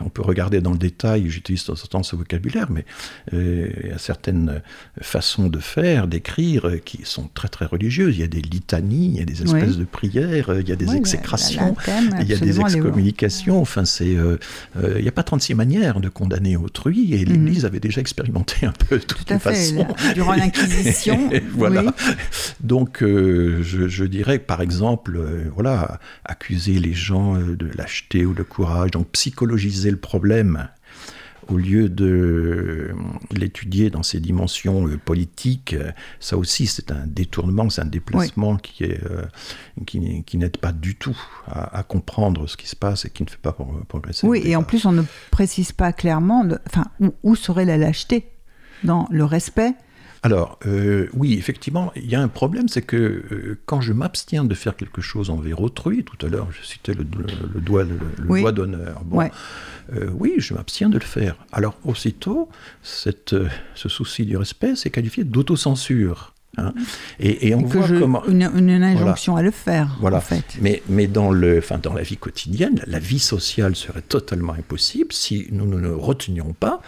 on peut regarder dans le détail, j'utilise de temps en temps ce vocabulaire, mais euh, il y a certaines façons de faire, d'écrire, qui sont très très religieuses. Il y a des litanies, il y a des espèces de prières, il y a des exécrations, il y a des excommunications. Enfin, c'est, il n'y a pas 36 manières de condamner autrui, et mhm. l'Église avait déjà expérimenté un peu toutes Tout les façons. durant l'Inquisition. voilà. Donc, je, je, dirais, par exemple, voilà, accuser les gens euh, de lâcheté ou de courage, donc psychologiser le problème au lieu de euh, l'étudier dans ses dimensions euh, politiques, ça aussi c'est un détournement, c'est un déplacement qui est qui, n'aide pas du tout à, comprendre ce qui se passe et qui ne fait pas progresser. Oui, et en plus on ne précise pas clairement, enfin où serait la lâcheté dans le respect alors, euh, oui, effectivement, il y a un problème, c'est que euh, quand je m'abstiens de faire quelque chose envers autrui, tout à l'heure, je citais le, doigt, le, d'honneur. Bon, euh, oui, je m'abstiens de le faire. Alors, aussitôt, cette, ce souci du respect, c'est qualifié d'autocensure. Hein. Et, on voit comment une, injonction à le faire. Voilà. En fait. Mais, mais dans le, enfin, dans la vie quotidienne, la vie sociale serait totalement impossible si nous ne retenions pas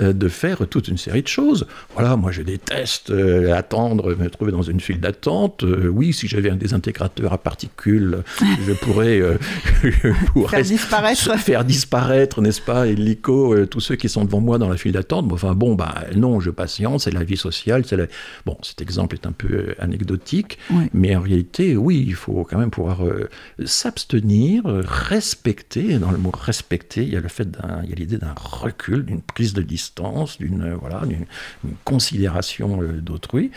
euh, de faire toute une série de choses. Voilà, moi je déteste euh, attendre, me trouver dans une file d'attente. Euh, oui, si j'avais un désintégrateur à particules, je pourrais, faire disparaître, faire disparaître, n'est-ce pas, illico, tous ceux qui sont devant moi dans la file d'attente. Enfin bon, bah non, je patiente. C'est la vie sociale. C'est bon, cet exemple est un peu anecdotique, mais en réalité, oui, il faut quand même pouvoir s'abstenir, respecter. dans le mot respecter, il y a le fait il y a l'idée d'un recul, d'une prise de distance, d'une voilà, d'une considération d'autrui.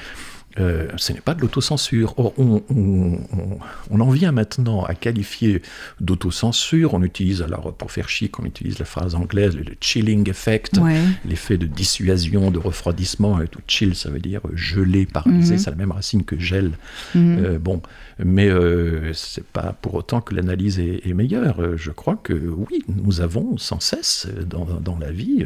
Euh, ce n'est pas de l'autocensure. Or, on, en vient maintenant à qualifier d'autocensure. On utilise, alors pour faire chic, on utilise la phrase anglaise, le chilling effect, l'effet de dissuasion, de refroidissement. Tout chill, ça veut dire geler, paralyser, mhm. c'est la même racine que gel. Mhm. Euh, bon, mais euh, c'est pas pour autant que l'analyse est, meilleure. Je crois que oui, nous avons sans cesse dans, dans la vie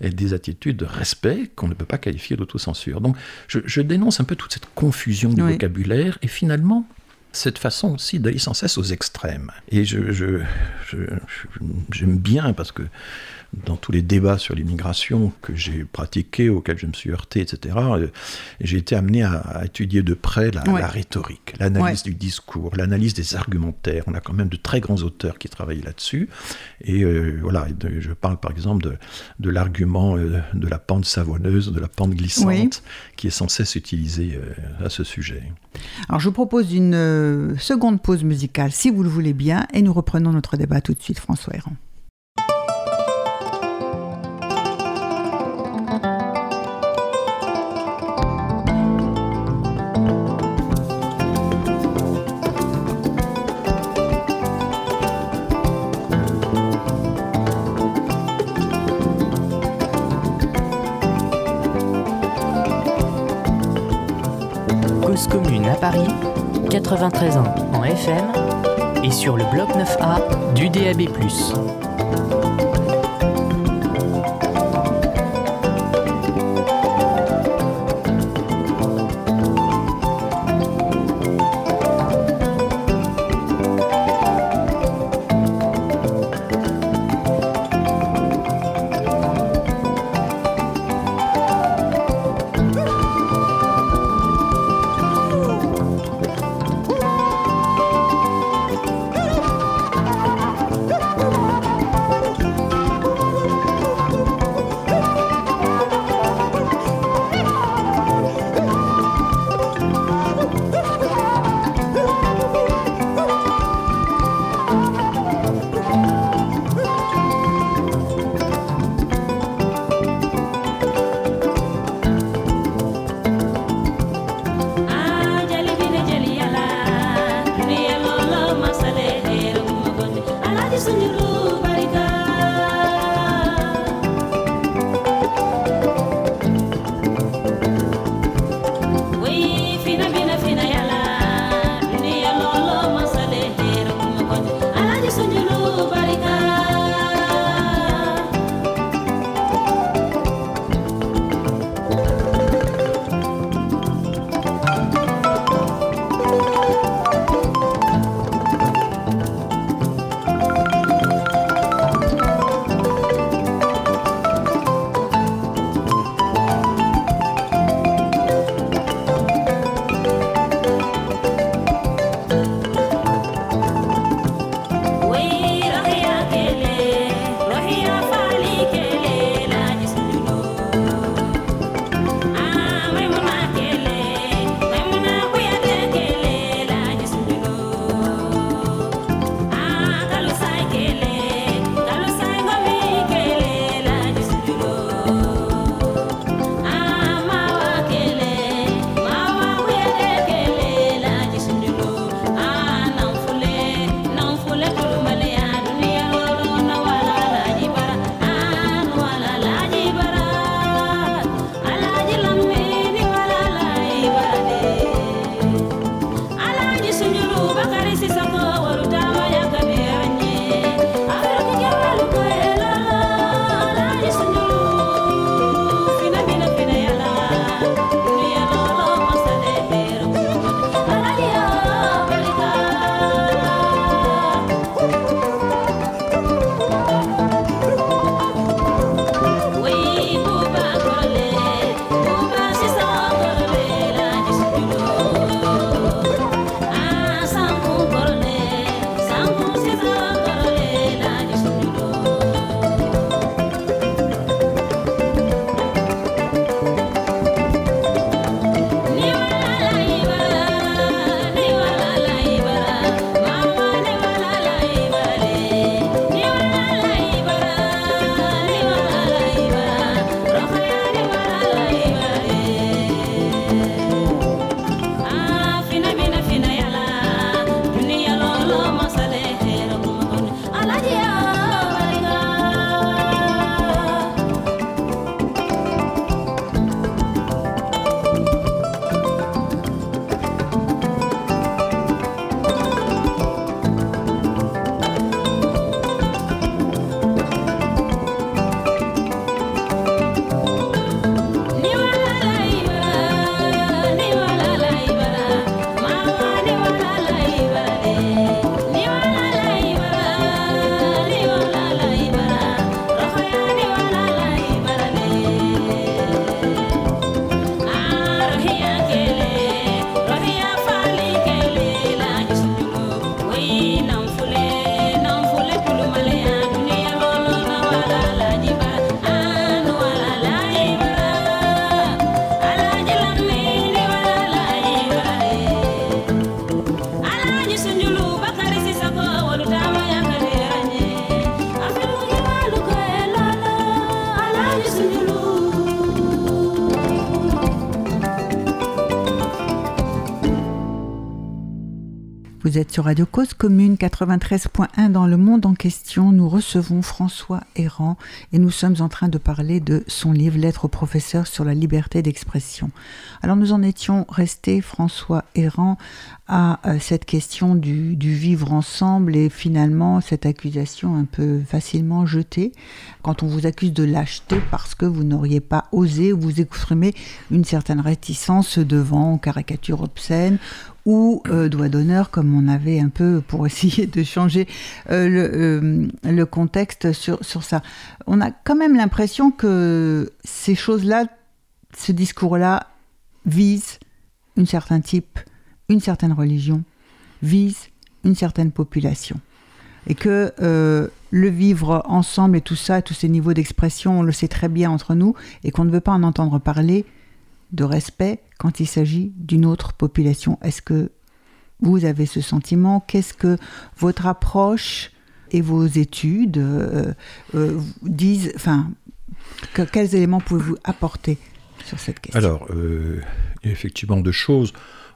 des attitudes de respect qu'on ne peut pas qualifier d'autocensure. Donc, je, je dénonce un peu tout cette confusion du vocabulaire, et finalement, cette façon aussi d'aller sans cesse aux extrêmes. Et je, j'aime bien parce que dans tous les débats sur l'immigration que j'ai pratiqués, auxquels je me suis heurté, etc., euh, j'ai été amené à, étudier de près la, rhétorique, l'analyse du discours, l'analyse des argumentaires. On a quand même de très grands auteurs qui travaillent là-dessus. Et euh, voilà, je parle par exemple de, de l'argument euh, de la pente savonneuse, de la pente glissante, qui est sans cesse utilisé à ce sujet. Alors je vous propose une seconde pause musicale, si vous le voulez bien, et nous reprenons notre débat tout de suite, François Héran. Paris, 93 ans en FM et sur le bloc 9A du DAB+. Sur Radio Cause Commune 93.1 dans le monde en question. Nous recevons François Errand et nous sommes en train de parler de son livre Lettre au professeur sur la liberté d'expression. Alors nous en étions restés, François Errand, à euh, cette question du, vivre ensemble et finalement cette accusation un peu facilement jetée quand on vous accuse de lâcheté parce que vous n'auriez pas osé vous exprimer une certaine réticence devant caricatures obscènes ou euh, doigt d'honneur, comme on avait un peu pour essayer de changer euh, le, euh, le, contexte sur, ça. On a quand même l'impression que ces choses-là, ce discours-là, vise une certain type, une certaine religion, vise une certaine population. Et que le vivre ensemble et tout ça, tous ces niveaux d'expression, on le sait très bien entre nous, et qu'on ne veut pas en entendre parler de respect quand il s'agit d'une autre population. Est-ce que vous avez ce sentiment? Qu'est-ce que votre approche et vos études euh, euh, disent Enfin, quels éléments pouvez-vous apporter sur cette question? Alors, euh, effectivement deux choses.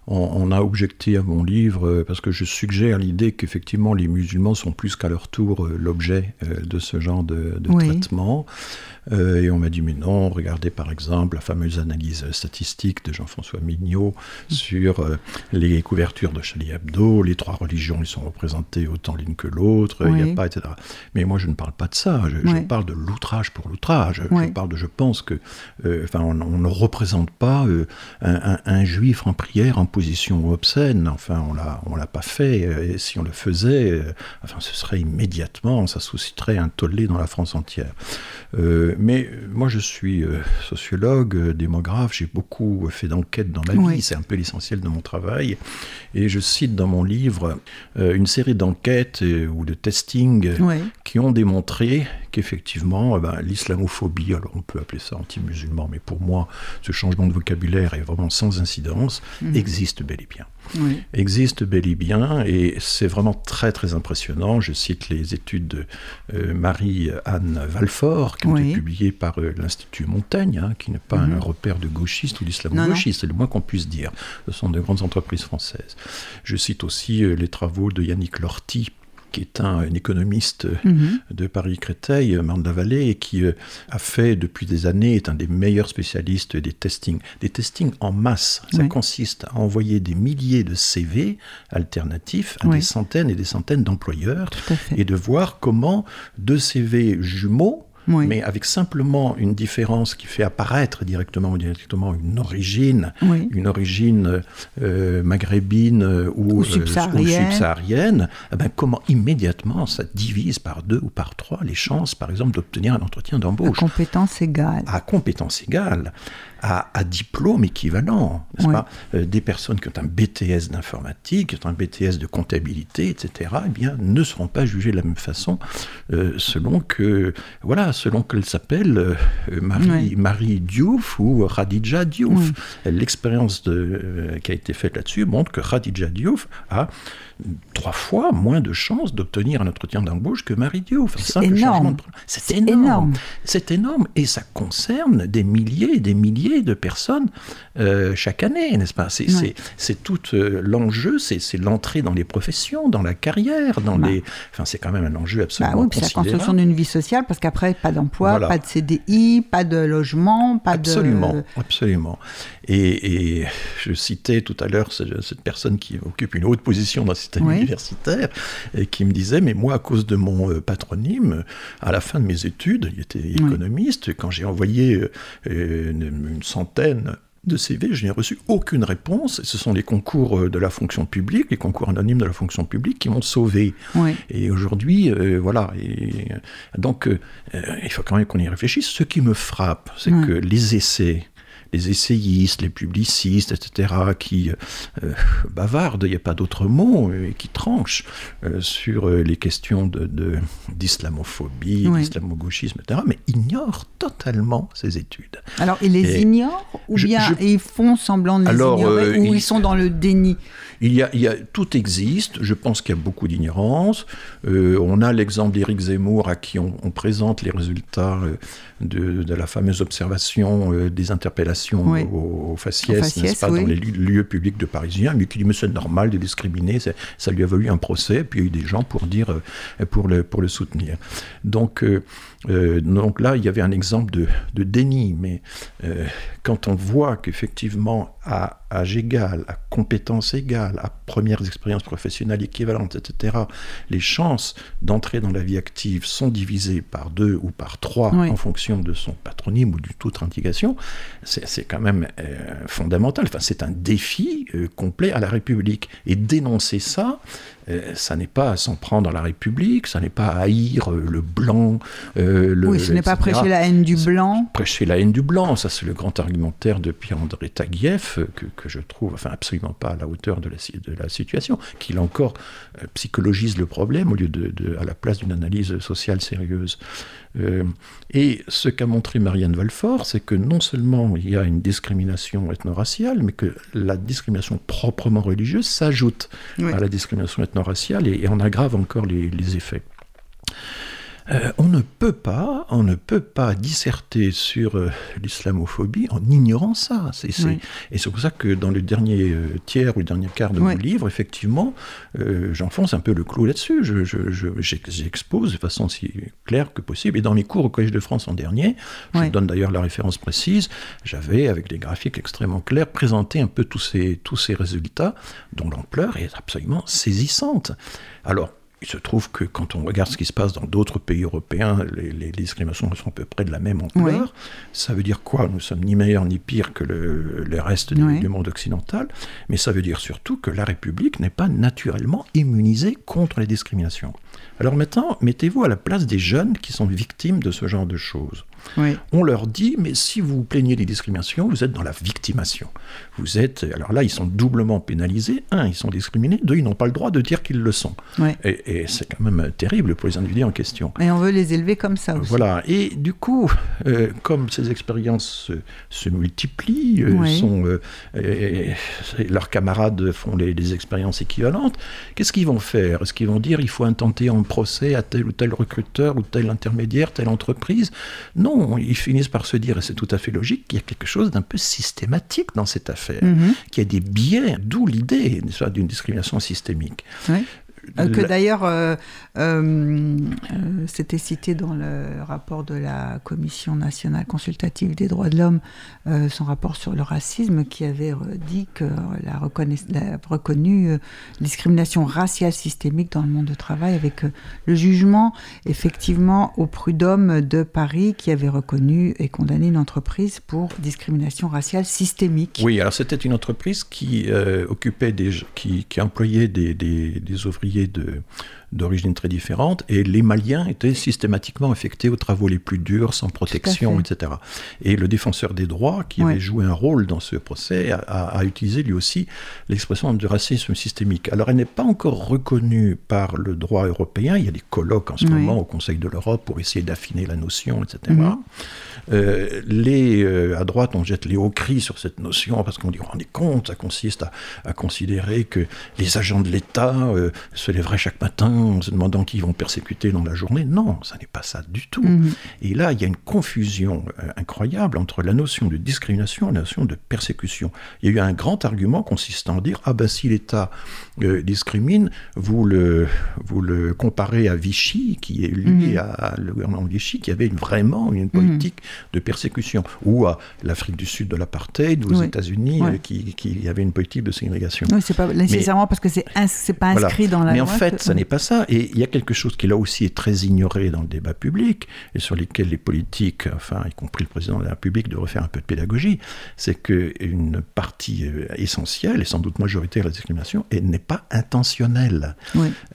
On, a objecté à mon livre parce que je suggère l'idée qu'effectivement les musulmans sont plus qu'à leur tour l'objet de ce genre de, traitement. Euh, et on m'a dit, mais non, regardez par exemple la fameuse analyse statistique de Jean-François Mignot sur euh, les couvertures de Charlie Hebdo, les trois religions, ils sont représentées autant l'une que l'autre, il n'y a pas, etc. Mais moi, je ne parle pas de ça, je, parle de l'outrage pour l'outrage. Je parle de, je pense que, euh, enfin, on, ne représente pas un, juif en prière en position obscène, enfin, on l'a, on l'a pas fait, et si on le faisait, enfin, ce serait immédiatement, ça susciterait un tollé dans la France entière. Euh, mais moi, je suis euh, sociologue, euh, démographe, j'ai beaucoup fait d'enquêtes dans ma vie, c'est un peu l'essentiel de mon travail. Et je cite dans mon livre une série d'enquêtes ou de testing qui ont démontré qu'effectivement, ben, l'islamophobie, alors on peut appeler ça anti-musulman, mais pour moi, ce changement de vocabulaire est vraiment sans incidence, mhm. existe bel et bien existe bel et bien, et c'est vraiment très très impressionnant. Je cite les études de euh, Marie-Anne Valfort, qui ont été publiées par euh, l'Institut Montaigne, hein, qui n'est pas un mhm. repère de gauchiste ou d'islamo-gauchiste, c'est le moins qu'on puisse dire. Ce sont de grandes entreprises françaises. Je cite aussi euh, les travaux de Yannick Lorty, qui est un, économiste mhm. de Paris-Créteil, Marne la Vallée, et qui euh, a fait depuis des années, est un des meilleurs spécialistes des testings. Des testings en masse. Ça consiste à envoyer des milliers de CV alternatifs à des centaines et des centaines d'employeurs et de voir comment deux CV jumeaux mais avec simplement une différence qui fait apparaître directement ou indirectement une origine, une origine euh, maghrébine euh, ou, euh, subsaharienne, eh ben, comment immédiatement ça divise par deux ou par trois les chances, par exemple, d'obtenir un entretien d'embauche? À compétence égale. À compétence égale à, diplôme équivalent, n'est-ce pas? Euh, Des personnes qui ont un BTS d'informatique, qui ont un BTS de comptabilité, etc., eh bien, ne seront pas jugées de la même façon euh, selon que, voilà, selon qu'elles s'appellent euh, Marie, Marie Diouf ou Khadija Diouf. L'expérience qui a été faite là-dessus montre que Khadija Diouf a trois fois moins de chances d'obtenir un entretien d'embauche que Marie Diouf. C'est énorme. C'est énorme. C'est énorme. Et ça concerne des milliers et des milliers de personnes euh, chaque année, n'est-ce pas? C'est tout euh, l'enjeu, c'est l'entrée dans les professions, dans la carrière, dans bah. les... Enfin, c'est quand même un enjeu absolument bah oui, la construction d'une vie sociale, parce qu'après, pas d'emploi, pas de CDI, pas de logement, pas absolument, de... Absolument, et, et, je citais tout à l'heure cette, personne qui occupe une haute position dans le système universitaire, et qui me disait, mais moi, à cause de mon euh, patronyme, à la fin de mes études, il était économiste, quand j'ai envoyé une centaine de CV, je n'ai reçu aucune réponse. ce sont les concours euh, de la fonction publique, les concours anonymes de la fonction publique qui m'ont sauvé. Et aujourd'hui, euh, voilà. Et, donc, euh, il faut quand même qu'on y réfléchisse. Ce qui me frappe, c'est que les essais les essayistes, les publicistes, etc., qui euh, bavardent, il n'y a pas d'autre mot, et qui tranchent euh, sur euh, les questions d'islamophobie, de, d'islamo-gauchisme, etc., mais ignorent totalement ces études. Alors, ils les ignorent ou bien ils font semblant de les ignorer ou ils, sont dans le déni? Il y, a, il y a, tout existe, je pense qu'il y a beaucoup d'ignorance. on a l'exemple d'Éric Zemmour à qui on, présente les résultats de, de, la fameuse observation des interpellations discrimination au, faciès, n'est-ce pas, dans les lieux publics de Parisiens, mais qui dit mais c'est normal de discriminer, ça lui a valu un procès, puis il y a eu des gens pour dire, euh, pour le, pour le soutenir. Donc, euh, euh, donc là, il y avait un exemple de, de déni, mais quand on voit qu'effectivement, à âge égal, à compétence égale, à premières expériences professionnelles équivalentes, etc., les chances d'entrer dans la vie active sont divisées par deux ou par trois en fonction de son patronyme ou d'une toute indication, c'est quand même fondamental. Enfin, c'est un défi complet à la République. Et dénoncer ça, euh, ça n'est pas à s'en prendre à la République, ça n'est pas à haïr euh, le blanc. Euh, le, oui, ce n'est pas prêcher la haine du blanc. Prêcher la haine du blanc, ça c'est le grand argumentaire de Pierre-André Taguieff, que, que, je trouve enfin, absolument pas à la hauteur de la, de la situation, qu'il encore psychologise le problème au lieu de, de à la place d'une analyse sociale sérieuse. Euh, et ce qu'a montré Marianne Valfort, c'est que non seulement il y a une discrimination ethno-raciale, mais que la discrimination proprement religieuse s'ajoute à la discrimination ethno-raciale et, en aggrave encore les, les effets. Euh, on ne peut pas, on ne peut pas disserter sur euh, l'islamophobie en ignorant ça. Et c'est pour ça que dans le dernier euh, tiers ou le dernier quart de mon livre, effectivement, j'enfonce un peu le clou là-dessus. J'expose je, de façon si claire que possible. Et dans mes cours au Collège de France en dernier, je donne d'ailleurs la référence précise, j'avais, avec des graphiques extrêmement clairs, présenté un peu tous ces, tous ces résultats, dont l'ampleur est absolument saisissante. Alors, il se trouve que quand on regarde ce qui se passe dans d'autres pays européens, les, discriminations sont à peu près de la même ampleur. Ça veut dire quoi? Nous sommes ni meilleurs ni pires que le, reste du, du, monde occidental, mais ça veut dire surtout que la République n'est pas naturellement immunisée contre les discriminations. Alors maintenant, mettez-vous à la place des jeunes qui sont victimes de ce genre de choses. On leur dit, mais si vous plaignez des discriminations, vous êtes dans la victimation. Vous êtes, alors là, ils sont doublement pénalisés. Un, ils sont discriminés. Deux, ils n'ont pas le droit de dire qu'ils le sont. Et, c'est quand même terrible pour les individus en question. Et on veut les élever comme ça aussi. Voilà. Et du coup, euh, comme ces expériences se, multiplient, euh, sont, euh, leurs camarades font des expériences équivalentes, qu'est-ce qu'ils vont faire? Est-ce qu'ils vont dire il faut intenter en procès à tel ou tel recruteur ou tel intermédiaire, telle entreprise Non ils finissent par se dire, et c'est tout à fait logique, qu'il y a quelque chose d'un peu systématique dans cette affaire, mhm. qu'il y a des biais, d'où l'idée d'une discrimination systémique. Euh, que d'ailleurs, euh, euh, c'était cité dans le rapport de la Commission nationale consultative des droits de l'homme, son rapport sur le racisme, qui avait dit que la, la reconnu discrimination raciale systémique dans le monde du travail, avec le jugement, effectivement, au prud'homme de Paris, qui avait reconnu et condamné une entreprise pour discrimination raciale systémique. Oui, alors c'était une entreprise qui occupait des, qui, employait des, des ouvriers de, d'origine très différente, et les Maliens étaient systématiquement affectés aux travaux les plus durs, sans protection, etc. Et le défenseur des droits, qui avait joué un rôle dans ce procès, a, utilisé lui aussi l'expression du racisme systémique. Alors elle n'est pas encore reconnue par le droit européen, il y a des colloques en ce moment au Conseil de l'Europe pour essayer d'affiner la notion, etc. Mhm. Euh, les, euh, à droite, on jette les hauts cris sur cette notion parce qu'on dit, rendez compte, ça consiste à, considérer que les agents de l'État euh, se lèveraient chaque matin en se demandant qui vont persécuter dans la journée. Non, ça n'est pas ça du tout. Mhm. Et là, il y a une confusion euh, incroyable entre la notion de discrimination et la notion de persécution. Il y a eu un grand argument consistant à dire ah ben si l'État euh, discrimine, vous le vous le comparez à Vichy, qui est lui mhm. à le gouvernement Vichy, qui avait vraiment une politique de persécution, ou à l'Afrique du Sud de l'apartheid, ou aux États-Unis, euh, qui, qui avait une politique de ségrégation. Oui, c'est pas nécessairement parce que c'est c'est pas inscrit dans la Mais en fait, ça n'est pas ça et il y a quelque chose qui là aussi est très ignoré dans le débat public et sur lequel les politiques, enfin y compris le président de la République, devraient faire un peu de pédagogie, c'est qu'une partie euh, essentielle et sans doute majoritaire de la discrimination n'est pas intentionnelle.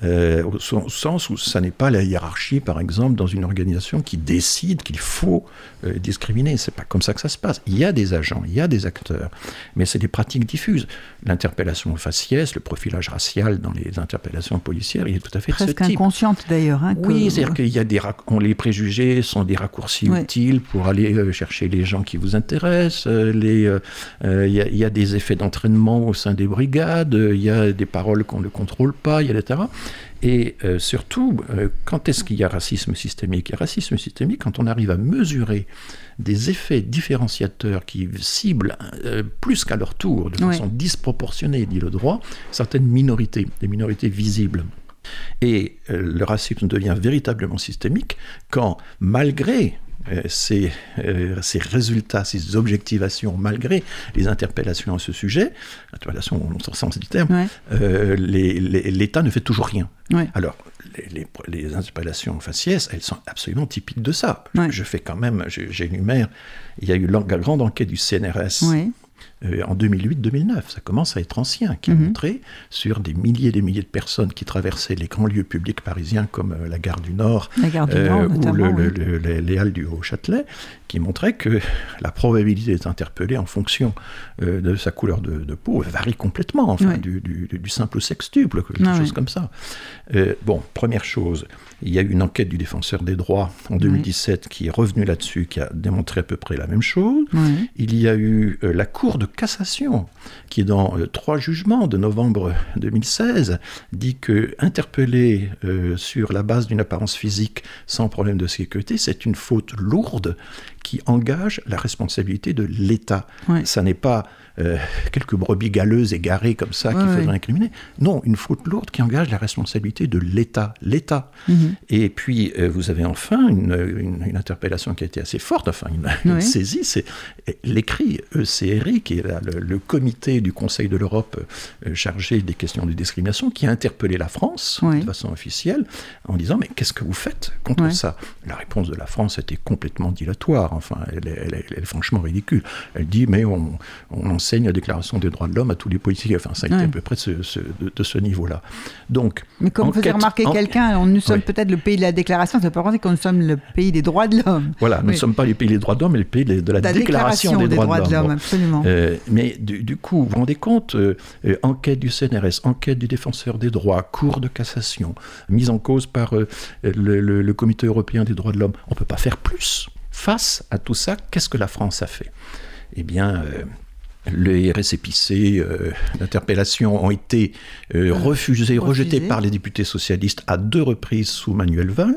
Euh, au, sens où ça n'est pas la hiérarchie, par exemple, dans une organisation qui décide qu'il faut euh, discriminer. C'est pas comme ça que ça se passe. Il y a des agents, il y a des acteurs, mais c'est des pratiques diffuses. L'interpellation faciès, le profilage racial dans les interpellations policières, il est tout à fait fait de ce Presque type. inconsciente d'ailleurs. hein, que- Oui, c'est-à-dire qu'il y a des rac- on- les préjugés sont des raccourcis Ouais. utiles pour aller euh, chercher les gens qui vous intéressent. euh, les, euh, euh, Il y, a- il y a des effets d'entraînement au sein des brigades. Il y a des paroles qu'on ne contrôle pas, etc. Et euh, surtout, euh, quand est-ce qu'il y a racisme systémique? Il y a racisme systémique quand on arrive à mesurer des effets différenciateurs qui ciblent euh, plus qu'à leur tour, de Ouais. façon disproportionnée, dit le droit, certaines minorités, des minorités visibles. Et euh, le racisme devient véritablement systémique quand, malgré euh, ces, euh, ces résultats, ces objectivations, malgré les interpellations à ce sujet, interpellations au long sens du terme, Ouais, euh, l'État ne fait toujours rien. ouais. Alors, les, les, les interpellations faciès, elles sont absolument typiques de ça. Ouais. Je fais quand même, je- j'énumère, il y a eu la grande enquête du CNRS. Euh, en 2008-2009, ça commence à être ancien, qui a Mhm. montré sur des milliers et des milliers de personnes qui traversaient les grands lieux publics parisiens comme euh, la gare du Nord La gare du Nord, ou notamment. le- oui. le- le- les, les halles du Haut-Châtelet, qui montrait que la probabilité d'être interpellé en fonction euh, de sa couleur de, de peau varie complètement, enfin, Ouais. du, du- du simple au sextuple, quelque Ah chose comme ça. Bon, première chose, il y a eu une enquête du défenseur des droits en 2017 qui est revenue là-dessus, qui a démontré à peu près la même chose. Il y a eu la Cour de cassation qui, dans euh, trois jugements de novembre 2016, dit que interpeller euh, sur la base d'une apparence physique sans problème de sécurité, c'est une faute lourde qui engage la responsabilité de l'État. Ouais. Ça n'est pas euh, quelques brebis galeuses égarées comme ça qui Ouais, faudrait ouais. incriminer. Non, une faute lourde qui engage la responsabilité de l'État. L'État. Mhm. Et puis, euh, vous avez enfin une, une- une interpellation qui a été assez forte, enfin une, une saisie, c'est l'écrit ECRI, qui est le, le comité du Conseil de l'Europe euh, chargé des questions de discrimination, qui a interpellé la France Oui. de façon officielle en disant Mais qu'est-ce que vous faites contre Oui. ça? La réponse de la France était complètement dilatoire, enfin, elle est, elle est- elle est franchement ridicule. Elle dit Mais on, on enseigne la Déclaration des droits de l'homme à tous les policiers, enfin, ça a été Oui. à peu près de ce, ce- de- de ce niveau-là. Donc, Mais comme faisait enquête- remarquer en- quelqu'un, on- nous sommes peut-être le pays de la déclaration, ça ne veut pas penser que nous sommes le pays des droits de l'homme. Voilà, nous ne sommes pas les pays des droits de l'homme, mais les pays de de la, La déclaration, des, droits, de l'homme. Bon. absolument. Euh, mais du, coup, vous vous rendez compte, euh, euh, enquête du CNRS, enquête du défenseur des droits, cour de cassation, mise en cause par euh, le, le- Comité européen des droits de l'homme, on ne peut pas faire plus. Face à tout ça, qu'est-ce que la France a fait? Eh bien, euh, les récépissés euh, d'interpellation ont été euh, refusés, rejetés par les députés socialistes à deux reprises sous Manuel Valls.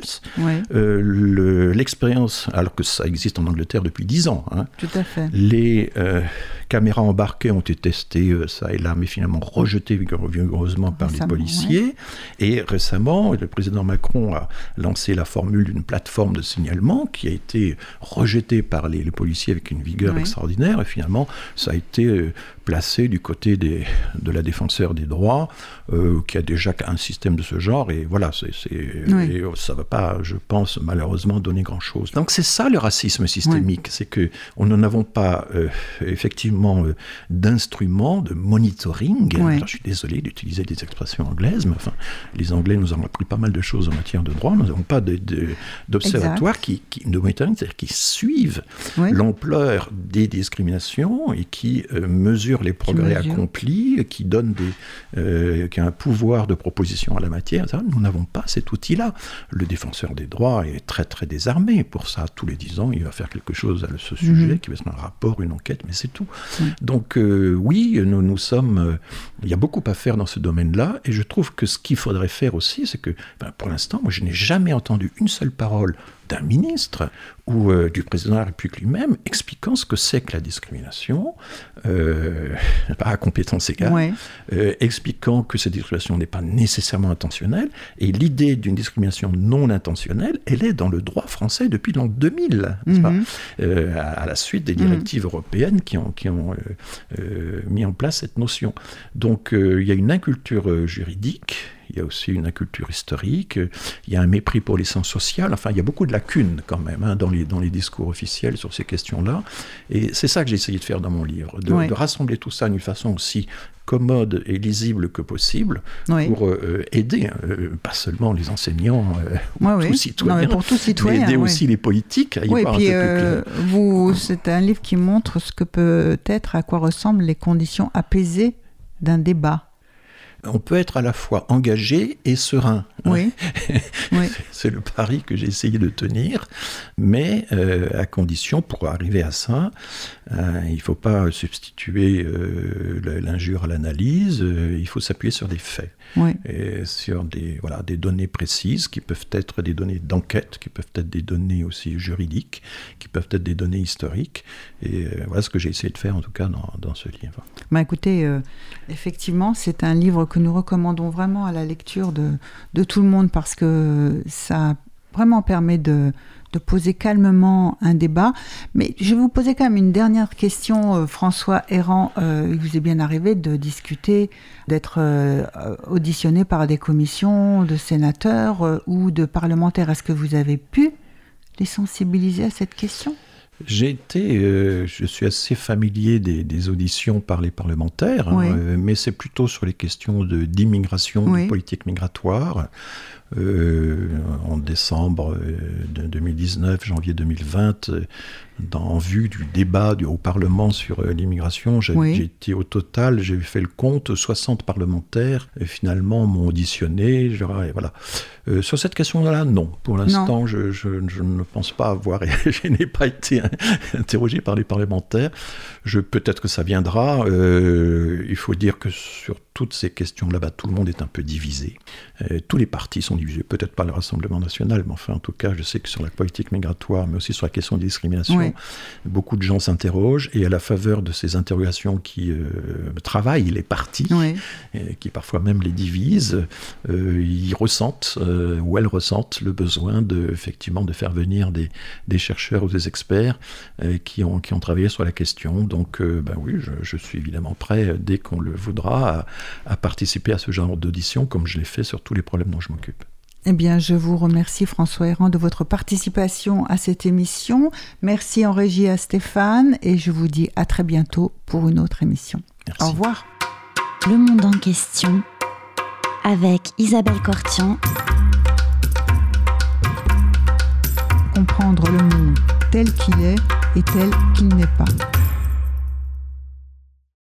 Euh, le- L'expérience, alors que ça existe en Angleterre depuis dix ans, hein, tout à fait. les euh, caméras embarquées ont été testées euh, ça et là, mais finalement rejetées vigoureusement par Récemment, les policiers. Et récemment, le président Macron a lancé la formule d'une plateforme de signalement qui a été rejetée par les, les policiers avec une vigueur extraordinaire. Et finalement, ça a été euh, placé du côté des, de la défenseur des droits, euh, qui a déjà un système de ce genre. Et voilà, c'est, c'est- Oui. et, euh, ça ne va pas, je pense, malheureusement donner grand-chose. Donc c'est ça le racisme systémique, c'est que on n'en avons pas euh, effectivement euh, d'instruments de monitoring. Oui. Alors, je suis désolé d'utiliser des expressions anglaises, mais enfin, les Anglais nous ont appris pas mal de choses en matière de droit. Nous n'avons pas d'observatoires qui, qui, de monitoring, c'est-à-dire qui suivent l'ampleur des discriminations et qui euh, les progrès accomplis, qui donnent des, euh, qui a un pouvoir de proposition à la matière. etc. Nous n'avons pas cet outil-là. Le défenseur des droits est très très désarmé pour ça. Tous les dix ans, il va faire quelque chose à ce sujet, Mhm. qui va être un rapport, une enquête, mais c'est tout. Mhm. Donc euh, oui, nous, nous sommes. euh, il y a beaucoup à faire dans ce domaine-là, et je trouve que ce qu'il faudrait faire aussi, c'est que, ben, pour l'instant, moi, je n'ai jamais entendu une seule parole d'un ministre ou euh, du président de la République lui-même expliquant ce que c'est que la discrimination, euh, à compétence égale, Ouais. euh, expliquant que cette discrimination n'est pas nécessairement intentionnelle, et l'idée d'une discrimination non intentionnelle, elle est dans le droit français depuis l'an 2000, n'est-ce pas? Mhm. Euh, à, à la suite des Mhm. directives européennes qui ont, qui ont mis en place cette notion. Donc il y a une inculture juridique, il y a aussi une inculture historique, il y a un mépris pour les sens social, enfin il y a beaucoup de lacunes quand même hein, dans, les, dans les discours officiels sur ces questions-là, et c'est ça que j'ai essayé de faire dans mon livre, de, rassembler tout ça d'une façon aussi commode et lisible que possible Oui. pour euh, aider, euh, pas seulement les enseignants euh, ou Ouais, tous oui. citoyens, Non, mais pour tout mais citoyen. aider aussi les politiques à y Oui, voir puis un peu plus euh, vous, c'est un livre qui montre ce que peut être, à quoi ressemblent les conditions apaisées d'un débat. On peut être à la fois engagé et serein. Oui. C'est le pari que j'ai essayé de tenir, mais euh, à condition, pour arriver à ça, euh, il ne faut pas substituer euh, l'injure à l'analyse, il faut s'appuyer sur des faits, et sur des, voilà, des données précises qui peuvent être des données d'enquête, qui peuvent être des données aussi juridiques, qui peuvent être des données historiques. Et voilà ce que j'ai essayé de faire en tout cas dans, ce livre. Bah écoutez, effectivement, c'est un livre que nous recommandons vraiment à la lecture de, tout le monde parce que ça vraiment permet de, poser calmement un débat. Mais je vais vous poser quand même une dernière question, euh, François Errant. Euh, il vous est bien arrivé de discuter, d'être euh, auditionné par des commissions de sénateurs ou de parlementaires. Est-ce que vous avez pu les sensibiliser à cette question? J'ai été, euh, je suis assez familier des, auditions par les parlementaires, hein, euh, mais c'est plutôt sur les questions d'immigration, de, politique migratoire. Euh, en décembre 2019, janvier 2020, en vue du débat du, au Parlement sur l'immigration, j'ai été au total, j'ai fait le compte, 60 parlementaires et finalement m'ont auditionné. Je, voilà. sur cette question-là, non. Pour l'instant, je, je, ne pense pas avoir, je n'ai pas été interrogé par les parlementaires. Peut-être que ça viendra. Euh, il faut dire que sur toutes ces questions là-bas, tout le monde est un peu divisé. Euh, tous les partis sont Peut-être pas le Rassemblement national, mais enfin, en tout cas, je sais que sur la politique migratoire, mais aussi sur la question de discrimination, beaucoup de gens s'interrogent. Et à la faveur de ces interrogations qui euh, travaillent les partis, et qui parfois même les divisent, ils ressentent, ou elles ressentent, le besoin de, effectivement, de faire venir des, des chercheurs ou des experts qui, ont, qui ont travaillé sur la question. Donc, euh, ben oui, je, suis évidemment prêt, euh, dès qu'on le voudra, à, participer à ce genre d'audition, comme je l'ai fait sur tous les problèmes dont je m'occupe. Eh bien, je vous remercie François Errand de votre participation à cette émission. Merci en régie à Stéphane et je vous dis à très bientôt pour une autre émission. Merci. Au revoir. Le monde en question avec Isabelle Cortian. Comprendre le monde tel qu'il est et tel qu'il n'est pas.